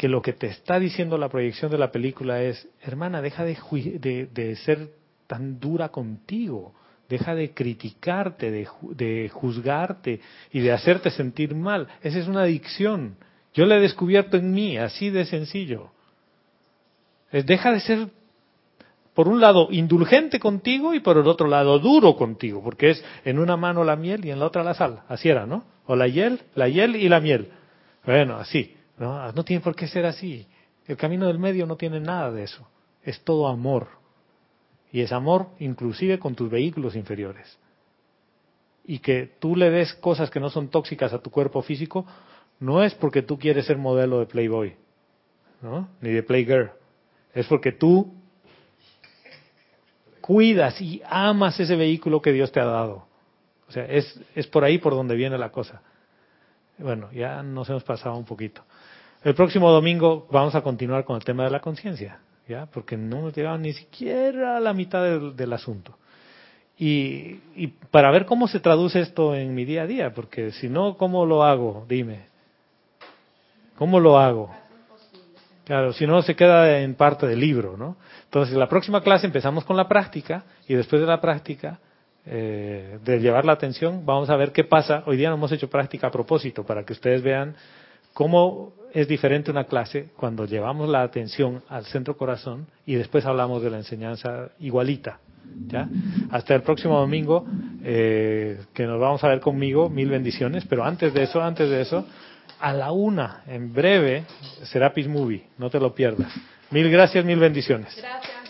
que lo que te está diciendo la proyección de la película es, hermana, deja de, de, ser tan dura contigo, deja de criticarte, de, de juzgarte y de hacerte sentir mal. Esa es una adicción. Yo la he descubierto en mí, así de sencillo. Es, deja de ser por un lado indulgente contigo y por el otro lado duro contigo, porque es en una mano la miel y en la otra la sal. Así era, ¿no? O la hiel, la hiel y la miel. Bueno, así. No, no tiene por qué ser así. El camino del medio no tiene nada de eso. Es todo amor. Y es amor inclusive con tus vehículos inferiores. Y que tú le des cosas que no son tóxicas a tu cuerpo físico, no es porque tú quieres ser modelo de Playboy, ¿no? Ni de Playgirl. Es porque tú cuidas y amas ese vehículo que Dios te ha dado. O sea, es, es por ahí por donde viene la cosa. Bueno, ya nos hemos pasado un poquito. El próximo domingo vamos a continuar con el tema de la conciencia, ¿ya? Porque no hemos llegado ni siquiera a la mitad del, asunto. Y, y para ver cómo se traduce esto en mi día a día, porque si no, ¿cómo lo hago? Dime. ¿Cómo lo hago? Claro, si no se queda en parte del libro, ¿no? Entonces, la próxima clase empezamos con la práctica y después de la práctica, eh, de llevar la atención, vamos a ver qué pasa. Hoy día no hemos hecho práctica a propósito para que ustedes vean cómo es diferente una clase cuando llevamos la atención al centro corazón y después hablamos de la enseñanza igualita. ¿ya? Hasta el próximo domingo, eh, que nos vamos a ver conmigo, mil bendiciones, pero antes de eso, antes de eso, a la una, en breve, Serapis Movie, no te lo pierdas. Mil gracias, mil bendiciones. Gracias.